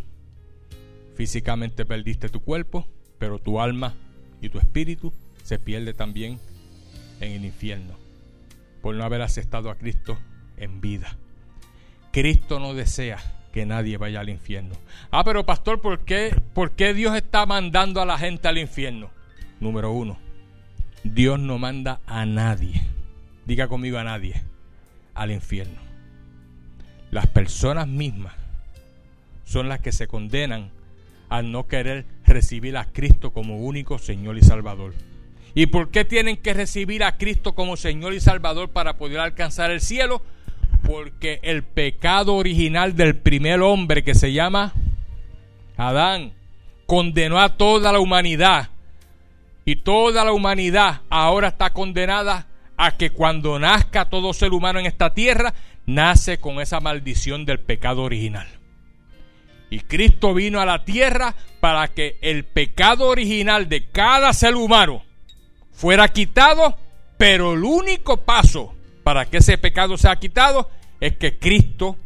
Físicamente perdiste tu cuerpo, pero tu alma y tu espíritu se pierde también en el infierno por no haber aceptado a Cristo en vida. Cristo no desea que nadie vaya al infierno. Ah, pero pastor, ¿por qué, ¿por qué Dios está mandando a la gente al infierno? Número uno, Dios no manda a nadie, diga conmigo a nadie, al infierno. Las personas mismas son las que se condenan al no querer recibir a Cristo como único Señor y Salvador. ¿Y por qué tienen que recibir a Cristo como Señor y Salvador para poder alcanzar el cielo? Porque el pecado original del primer hombre que se llama Adán, condenó a toda la humanidad. Y toda la humanidad ahora está condenada a que cuando nazca todo ser humano en esta tierra, nace con esa maldición del pecado original. Y Cristo vino a la tierra para que el pecado original de cada ser humano fuera quitado, pero el único paso para que ese pecado sea quitado es que Cristo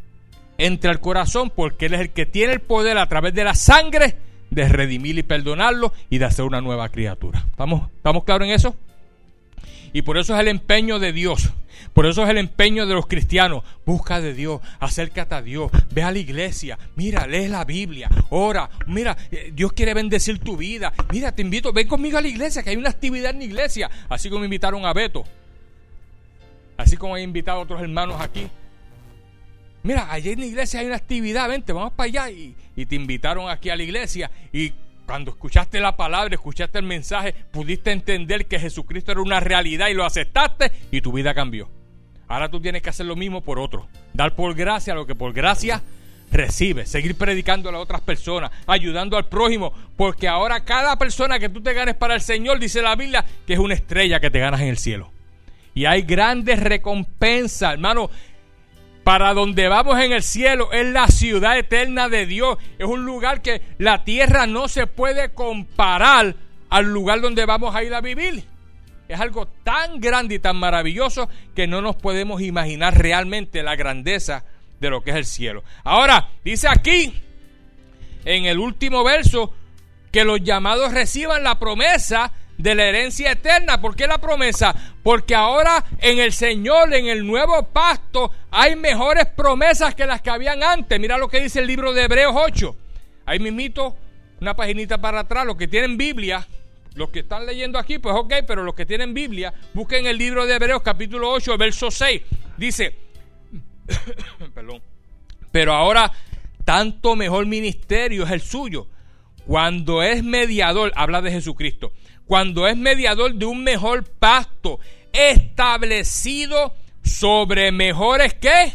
entre al corazón porque Él es el que tiene el poder a través de la sangre de redimir y perdonarlo y de hacer una nueva criatura. ¿Estamos, ¿Estamos claros en eso? Y por eso es el empeño de Dios. Por eso es el empeño de los cristianos. Busca de Dios, acércate a Dios, ve a la iglesia, mira, lee la Biblia, ora, mira, eh, Dios quiere bendecir tu vida. Mira, te invito, ven conmigo a la iglesia, que hay una actividad en la iglesia. Así como invitaron a Beto. Así como he invitado a otros hermanos aquí. Mira, allí en la iglesia hay una actividad, vente, vamos para allá. Y, te invitaron aquí a la iglesia y cuando escuchaste la palabra, escuchaste el mensaje, pudiste entender que Jesucristo era una realidad y lo aceptaste y tu vida cambió. Ahora tú tienes que hacer lo mismo por otro. Dar por gracia lo que por gracia recibe. Seguir predicando a otras personas, ayudando al prójimo. Porque ahora cada persona que tú te ganes para el Señor, dice la Biblia, que es una estrella que te ganas en el cielo. Y hay grandes recompensas, hermano. Para donde vamos en el cielo es la ciudad eterna de Dios. Es un lugar que la tierra no se puede comparar al lugar donde vamos a ir a vivir. Es algo tan grande y tan maravilloso que no nos podemos imaginar realmente la grandeza de lo que es el cielo. Ahora, dice aquí, en el último verso, que los llamados reciban la promesa de la herencia eterna. ¿Por qué la promesa? Porque ahora en el Señor, en el nuevo pacto, hay mejores promesas que las que habían antes. Mira lo que dice el libro de Hebreos 8. Ahí mismito, una paginita para atrás, los que tienen Biblia, los que están leyendo aquí, pues ok, pero los que tienen Biblia, busquen el libro de Hebreos capítulo 8, verso 6. Dice, perdón, pero ahora tanto mejor ministerio es el suyo. Cuando es mediador, habla de Jesucristo cuando es mediador de un mejor pacto establecido sobre mejores que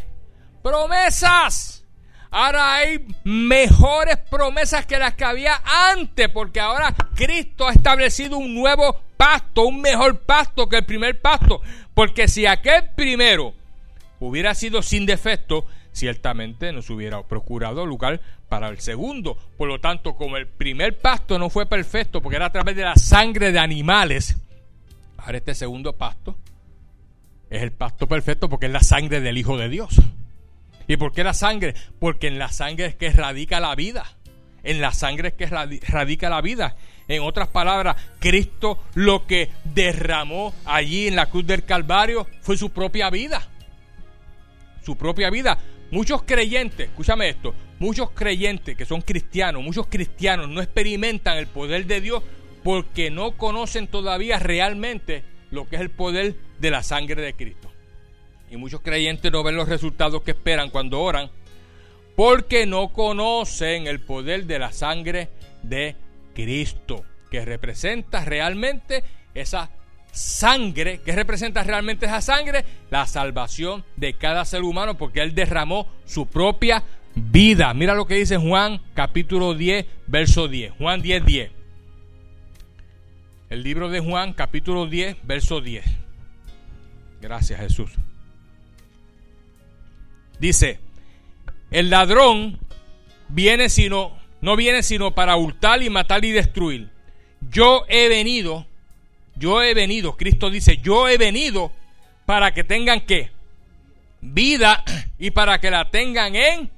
promesas. Ahora hay mejores promesas que las que había antes, porque ahora Cristo ha establecido un nuevo pacto, un mejor pacto que el primer pacto. Porque si aquel primero hubiera sido sin defecto, ciertamente nos hubiera procurado lugar para el segundo. Por lo tanto, como el primer pacto no fue perfecto porque era a través de la sangre de animales, ahora este segundo pacto es el pacto perfecto porque es la sangre del Hijo de Dios. ¿Y por qué la sangre? Porque en la sangre es que radica la vida. En la sangre es que radica la vida. En otras palabras, Cristo lo que derramó allí en la cruz del Calvario fue su propia vida. Su propia vida Muchos creyentes, escúchame esto, muchos creyentes que son cristianos, muchos cristianos no experimentan el poder de Dios porque no conocen todavía realmente lo que es el poder de la sangre de Cristo. Y muchos creyentes no ven los resultados que esperan cuando oran porque no conocen el poder de la sangre de Cristo, que representa realmente esa sangre, que representa realmente esa sangre? La salvación de cada ser humano, porque Él derramó su propia vida. Mira lo que dice Juan capítulo 10, verso 10. Juan 10, 10. El libro de Juan capítulo 10, verso 10. Gracias Jesús. Dice, el ladrón viene sino, no viene sino para hurtar y matar y destruir. Yo he venido yo he venido, Cristo dice, yo he venido para que tengan que vida y para que la tengan en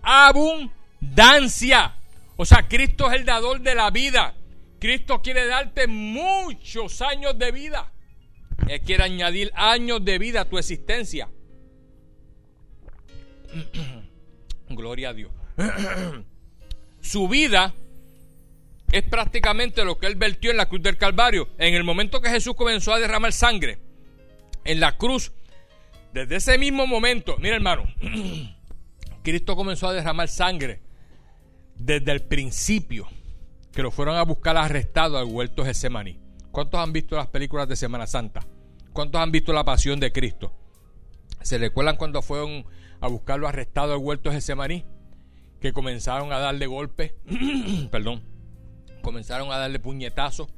abundancia. O sea, Cristo es el dador de la vida. Cristo quiere darte muchos años de vida. Él quiere añadir años de vida a tu existencia. Gloria a Dios. Su vida es prácticamente lo que él vertió en la cruz del Calvario. En el momento que Jesús comenzó a derramar sangre en la cruz, desde ese mismo momento, mira hermano, Cristo comenzó a derramar sangre desde el principio que lo fueron a buscar arrestado al huerto Getsemaní. ¿Cuántos han visto las películas de Semana Santa? ¿Cuántos han visto la pasión de Cristo? ¿Se recuerdan cuando fueron a buscarlo arrestado al huerto Getsemaní? que comenzaron a darle golpes, perdón, comenzaron a darle puñetazos,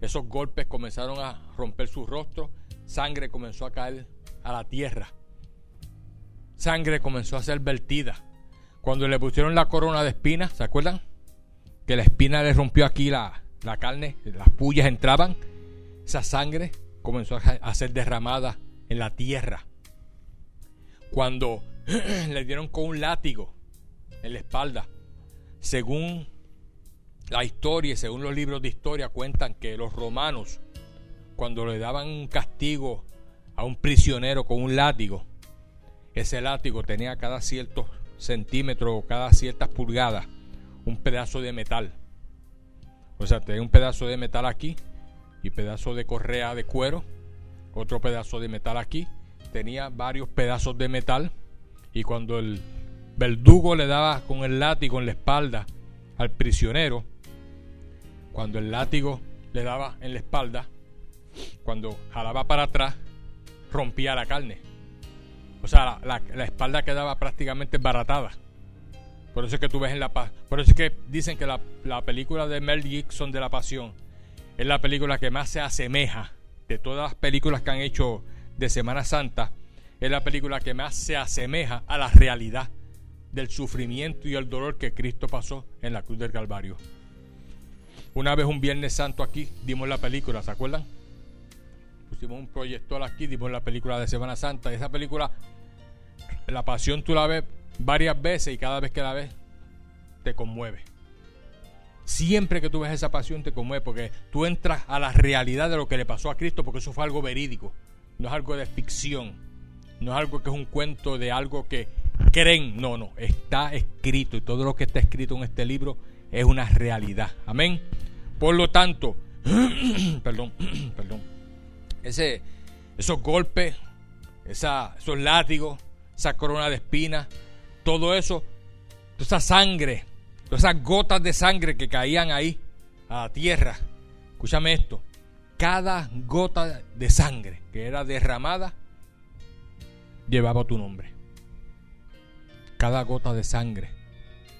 esos golpes comenzaron a romper su rostro, sangre comenzó a caer a la tierra, sangre comenzó a ser vertida. Cuando le pusieron la corona de espinas, ¿se acuerdan? Que la espina le rompió aquí la, la carne, las pullas entraban, esa sangre comenzó a ser derramada en la tierra. Cuando le dieron con un látigo en la espalda, según la historia según los libros de historia cuentan que los romanos, cuando le daban un castigo a un prisionero con un látigo, ese látigo tenía cada ciertos centímetros o cada ciertas pulgadas un pedazo de metal. O sea, tenía un pedazo de metal aquí y pedazo de correa de cuero, otro pedazo de metal aquí, tenía varios pedazos de metal y cuando el verdugo le daba con el látigo en la espalda al prisionero, cuando el látigo le daba en la espalda, cuando jalaba para atrás, rompía la carne. O sea, la, espalda quedaba prácticamente baratada. Por eso es que tú ves en la por eso es que dicen que la, la película de Mel Gibson de la Pasión es la película que más se asemeja de todas las películas que han hecho de Semana Santa. Es la película que más se asemeja a la realidad del sufrimiento y el dolor que Cristo pasó en la cruz del Calvario. Una vez un Viernes Santo aquí dimos la película, ¿se acuerdan? Pusimos un proyector aquí, dimos la película de Semana Santa. Esa película, la pasión tú la ves varias veces y cada vez que la ves te conmueve. Siempre que tú ves esa pasión te conmueve porque tú entras a la realidad de lo que le pasó a Cristo porque eso fue algo verídico, no es algo de ficción, no es algo que es un cuento de algo que creen, no, no, está escrito y todo lo que está escrito en este libro es una realidad. Amén. Por lo tanto, perdón, perdón, ese, esos golpes, esa, esos látigos, esa corona de espinas, todo eso, toda esa sangre esas gotas de sangre que caían ahí a la tierra. Escúchame esto. Cada gota de sangre que era derramada llevaba tu nombre. Cada gota de sangre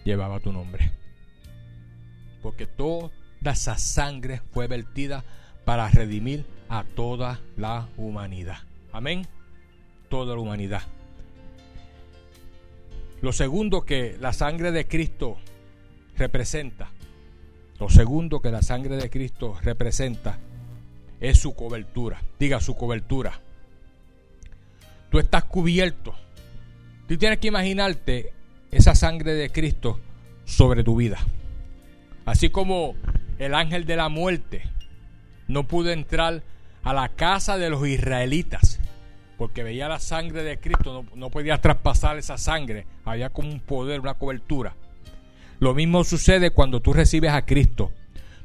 llevaba tu nombre. Porque toda esa sangre fue vertida para redimir a toda la humanidad. Amén. Toda la humanidad. Lo segundo que la sangre de Cristo representa, lo segundo que la sangre de Cristo representa es su cobertura. Diga su cobertura. Tú estás cubierto. Tú tienes que imaginarte esa sangre de Cristo sobre tu vida. Así como el ángel de la muerte no pudo entrar a la casa de los israelitas porque veía la sangre de Cristo, no, podía traspasar esa sangre. Había como un poder, una cobertura. Lo mismo sucede cuando tú recibes a Cristo.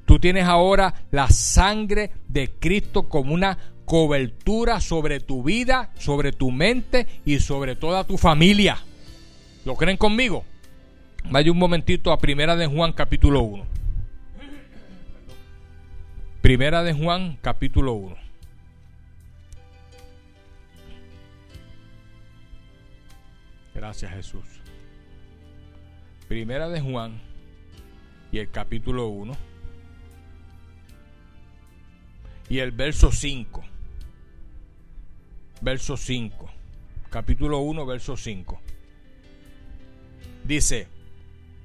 Tú tienes ahora la sangre de Cristo como una cobertura sobre tu vida, sobre tu mente y sobre toda tu familia. ¿Lo creen conmigo? Vaya un momentito a Primera de Juan capítulo 1. Primera de Juan capítulo 1. Gracias Jesús. Primera de Juan y el capítulo 1 y el verso 5. Verso 5. Capítulo 1, verso 5. Dice,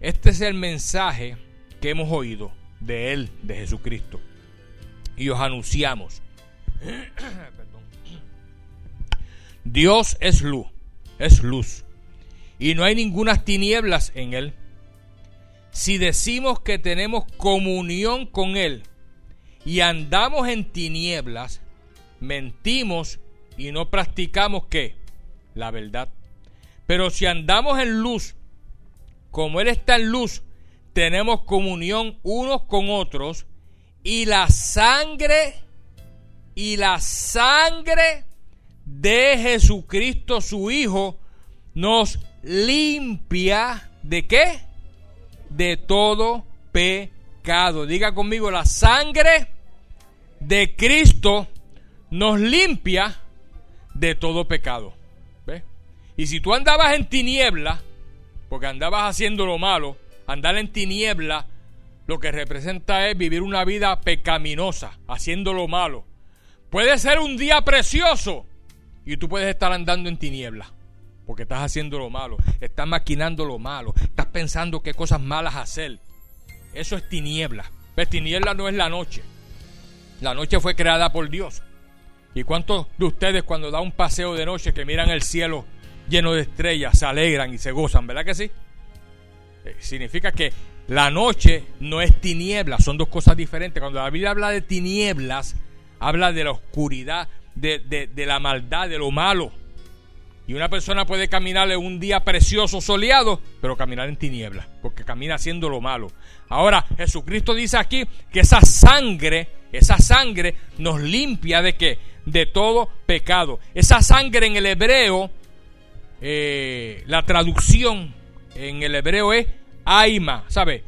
este es el mensaje que hemos oído de Él, de Jesucristo. Y os anunciamos. Dios es luz, es luz y no hay ninguna tinieblas en él. Si decimos que tenemos comunión con él y andamos en tinieblas, mentimos y no practicamos qué? La verdad. Pero si andamos en luz, como él está en luz, tenemos comunión unos con otros y la sangre y la sangre de Jesucristo su Hijo nos limpia de qué? De todo pecado. Diga conmigo, la sangre de Cristo nos limpia de todo pecado. ¿Ve? Y si tú andabas en tiniebla, porque andabas haciendo lo malo, andar en tiniebla, lo que representa es vivir una vida pecaminosa, haciendo lo malo. Puede ser un día precioso y tú puedes estar andando en tiniebla, porque estás haciendo lo malo, estás maquinando lo malo, estás pensando qué cosas malas hacer. Eso es tiniebla. Pero tiniebla no es la noche. La noche fue creada por Dios. ¿Y cuántos de ustedes cuando da un paseo de noche que miran el cielo lleno de estrellas se alegran y se gozan? ¿Verdad que sí? Eh, significa que la noche no es tiniebla, son dos cosas diferentes. Cuando la Biblia habla de tinieblas, habla de la oscuridad, de, de la maldad, de lo malo. Y una persona puede caminar en un día precioso, soleado, pero caminar en tinieblas, porque camina haciendo lo malo. Ahora, Jesucristo dice aquí que esa sangre, esa sangre nos limpia de qué? De todo pecado. Esa sangre en el hebreo, eh, la traducción en el hebreo es Aima, ¿sabe?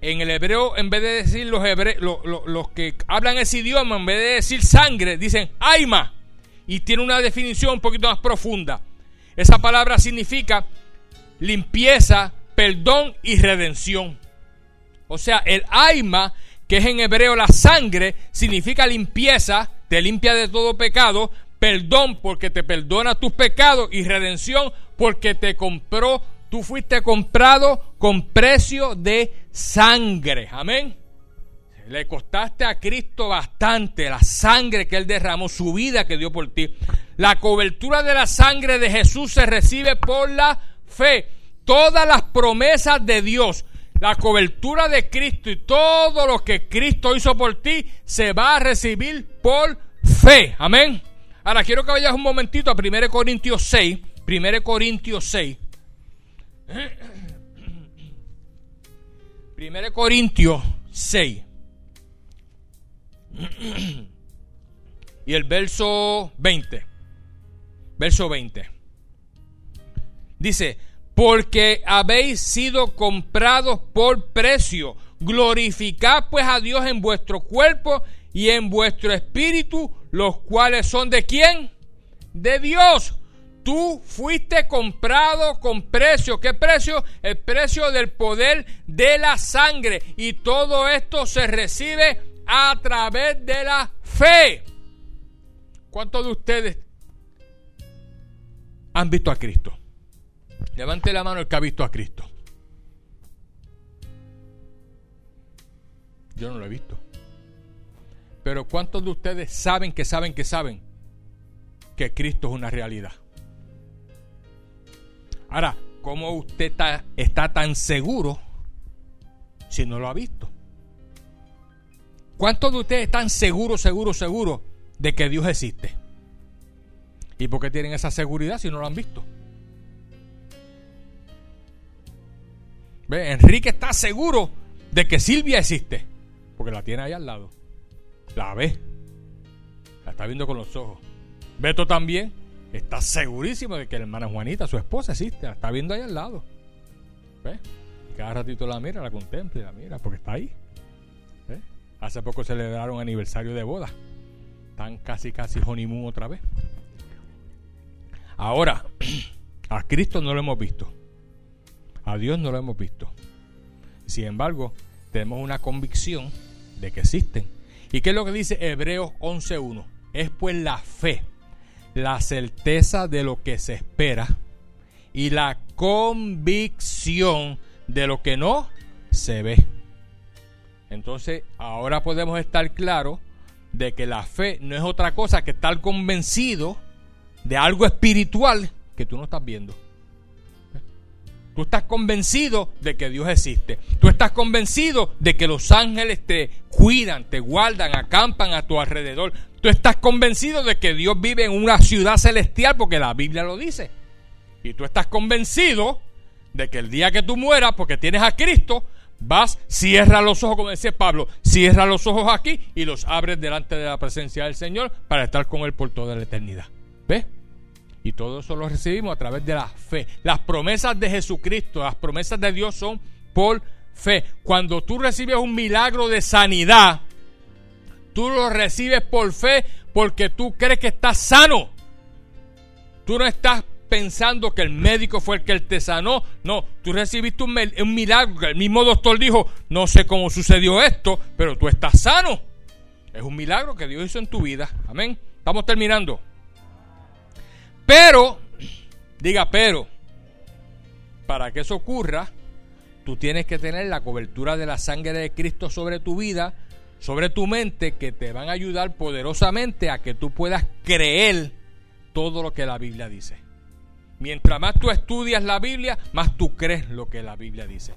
En el hebreo, en vez de decir los, los que hablan ese idioma, en vez de decir sangre, dicen Aima. Y tiene una definición un poquito más profunda. Esa palabra significa limpieza, perdón y redención. O sea, el aima, que es en hebreo la sangre, significa limpieza, te limpia de todo pecado, perdón porque te perdona tus pecados y redención porque te compró, tú fuiste comprado con precio de sangre. Amén. Le costaste a Cristo bastante la sangre que Él derramó, su vida que dio por ti. La cobertura de la sangre de Jesús se recibe por la fe. Todas las promesas de Dios, la cobertura de Cristo y todo lo que Cristo hizo por ti se va a recibir por fe. Amén. Ahora quiero que vayas un momentito a 1 Corintios 6. 1 Corintios 6. 1 Corintios 6. Y el verso 20. Verso 20. Dice, porque habéis sido comprados por precio. Glorificad pues a Dios en vuestro cuerpo y en vuestro espíritu, los cuales son de quién? De Dios. Tú fuiste comprado con precio. ¿Qué precio? El precio del poder de la sangre. Y todo esto se recibe a través de la fe. ¿Cuántos de ustedes han visto a Cristo? Levante la mano el que ha visto a Cristo. Yo no lo he visto. Pero ¿cuántos de ustedes saben que saben que saben que Cristo es una realidad? Ahora, ¿cómo usted está, tan seguro si no lo ha visto? ¿Cuántos de ustedes están seguros, seguros, seguros de que Dios existe? ¿Y por qué tienen esa seguridad si no lo han visto? ¿Ve? Enrique está seguro de que Silvia existe, porque la tiene ahí al lado. La ve, la está viendo con los ojos. Beto también está segurísimo de que la hermana Juanita, su esposa, existe, la está viendo ahí al lado. ¿Ve? Cada ratito la mira, la contempla y la mira, porque está ahí. Hace poco celebraron aniversario de boda. Están casi, casi honeymoon otra vez. Ahora, a Cristo no lo hemos visto. A Dios no lo hemos visto. Sin embargo, tenemos una convicción de que existen. ¿Y qué es lo que dice Hebreos 11.1? Es pues la fe, la certeza de lo que se espera y la convicción de lo que no se ve. Entonces, ahora podemos estar claros de que la fe no es otra cosa que estar convencido de algo espiritual que tú no estás viendo. Tú estás convencido de que Dios existe. Tú estás convencido de que los ángeles te cuidan, te guardan, acampan a tu alrededor. Tú estás convencido de que Dios vive en una ciudad celestial porque la Biblia lo dice. Y tú estás convencido de que el día que tú mueras, porque tienes a Cristo, Vas, cierra los ojos, como decía Pablo, cierra los ojos aquí y los abres delante de la presencia del Señor para estar con Él por toda la eternidad. ¿Ves? Y todo eso lo recibimos a través de la fe. Las promesas de Jesucristo, las promesas de Dios son por fe. Cuando tú recibes un milagro de sanidad, tú lo recibes por fe porque tú crees que estás sano. Tú no estás pensando que el médico fue el que te sanó. No, tú recibiste un, milagro. El mismo doctor dijo, no sé cómo sucedió esto, pero tú estás sano. Es un milagro que Dios hizo en tu vida. Amén. Estamos terminando. Pero, diga pero, para que eso ocurra, tú tienes que tener la cobertura de la sangre de Cristo sobre tu vida, sobre tu mente, que te van a ayudar poderosamente a que tú puedas creer todo lo que la Biblia dice. Mientras más tú estudias la Biblia, más tú crees lo que la Biblia dice.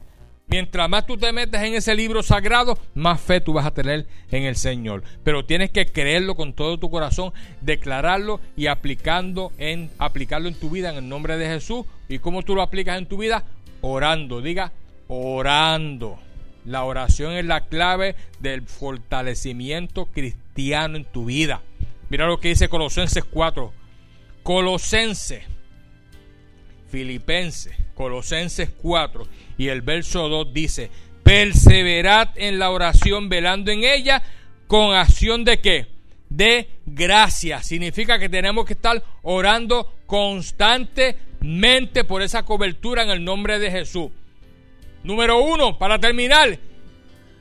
Mientras más tú te metes en ese libro sagrado, más fe tú vas a tener en el Señor. Pero tienes que creerlo con todo tu corazón, declararlo y aplicando en, aplicarlo en tu vida en el nombre de Jesús. ¿Y cómo tú lo aplicas en tu vida? Orando. Diga, orando. La oración es la clave del fortalecimiento cristiano en tu vida. Mira lo que dice Colosenses 4. Colosenses, Filipenses, Colosenses 4 y el verso 2 dice, perseverad en la oración velando en ella con acción de qué? De gracia. Significa que tenemos que estar orando constantemente por esa cobertura en el nombre de Jesús. Número uno, para terminar,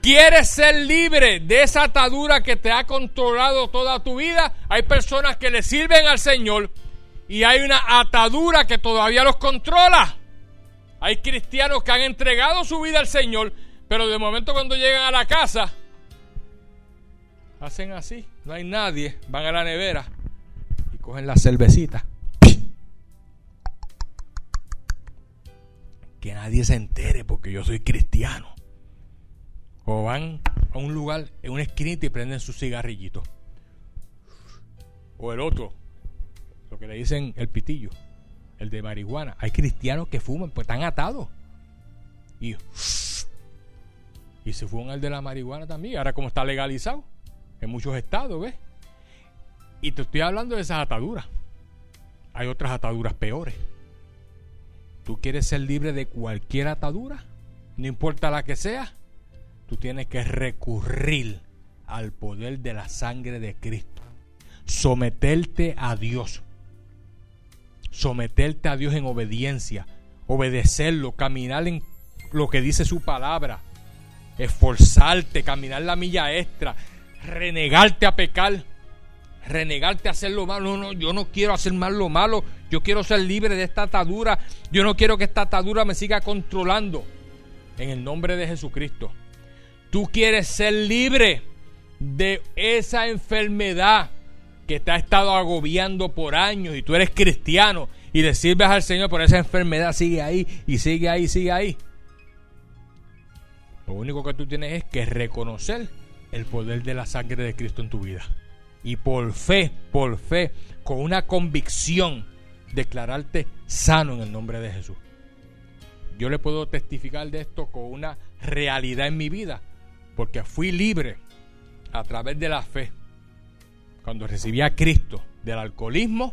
¿Quieres ser libre de esa atadura que te ha controlado toda tu vida? Hay personas que le sirven al Señor y hay una atadura que todavía los controla. Hay cristianos que han entregado su vida al Señor, pero de momento cuando llegan a la casa, hacen así, no hay nadie, van a la nevera y cogen la cervecita. Que nadie se entere porque yo soy cristiano. O van a un lugar, en una esquinita y prenden su cigarrillito. O el otro, lo que le dicen el pitillo el de marihuana. Hay cristianos que fuman, pues están atados. Y, y se fuman el de la marihuana también. Ahora como está legalizado en muchos estados, ¿ves? Y te estoy hablando de esas ataduras. Hay otras ataduras peores. ¿Tú quieres ser libre de cualquier atadura? No importa la que sea. Tú tienes que recurrir al poder de la sangre de Cristo. Someterte a Dios someterte a Dios en obediencia, obedecerlo, caminar en lo que dice su palabra, esforzarte, caminar la milla extra, renegarte a pecar, renegarte a hacer lo malo. No, no, yo no quiero hacer mal lo malo, yo quiero ser libre de esta atadura, yo no quiero que esta atadura me siga controlando. En el nombre de Jesucristo. Tú quieres ser libre de esa enfermedad que te ha estado agobiando por años y tú eres cristiano y le sirves al Señor por esa enfermedad, sigue ahí y sigue ahí, sigue ahí. Lo único que tú tienes es que reconocer el poder de la sangre de Cristo en tu vida. Y por fe, por fe, con una convicción, declararte sano en el nombre de Jesús. Yo le puedo testificar de esto con una realidad en mi vida, porque fui libre a través de la fe cuando recibí a Cristo del alcoholismo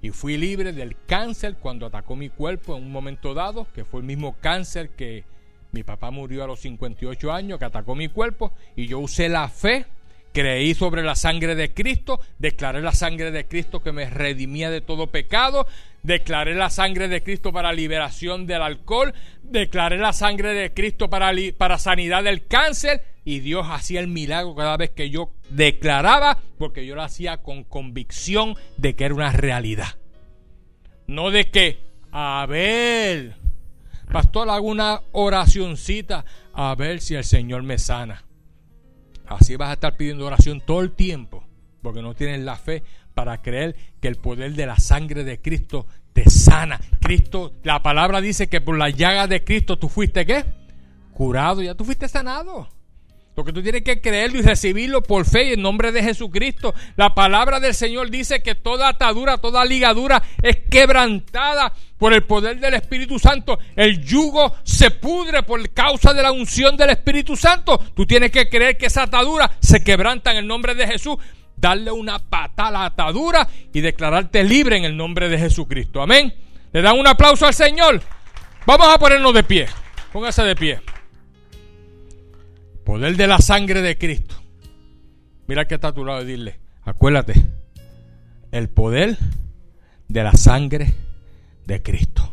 y fui libre del cáncer cuando atacó mi cuerpo en un momento dado, que fue el mismo cáncer que mi papá murió a los 58 años, que atacó mi cuerpo, y yo usé la fe, creí sobre la sangre de Cristo, declaré la sangre de Cristo que me redimía de todo pecado, declaré la sangre de Cristo para liberación del alcohol, declaré la sangre de Cristo para, para sanidad del cáncer, y Dios hacía el milagro cada vez que yo declaraba, porque yo lo hacía con convicción de que era una realidad. No de que, a ver, pastor, hago una oracioncita a ver si el Señor me sana. Así vas a estar pidiendo oración todo el tiempo, porque no tienes la fe para creer que el poder de la sangre de Cristo te sana. Cristo, la palabra dice que por la llaga de Cristo tú fuiste qué? Curado, ya tú fuiste sanado. Porque tú tienes que creerlo y recibirlo por fe y en nombre de Jesucristo. La palabra del Señor dice que toda atadura, toda ligadura es quebrantada por el poder del Espíritu Santo. El yugo se pudre por causa de la unción del Espíritu Santo. Tú tienes que creer que esa atadura se quebranta en el nombre de Jesús. Darle una pata a la atadura y declararte libre en el nombre de Jesucristo. Amén. Le dan un aplauso al Señor. Vamos a ponernos de pie. Póngase de pie. Poder de la sangre de Cristo. Mira que está a tu lado y dile, acuérdate, el poder de la sangre de Cristo.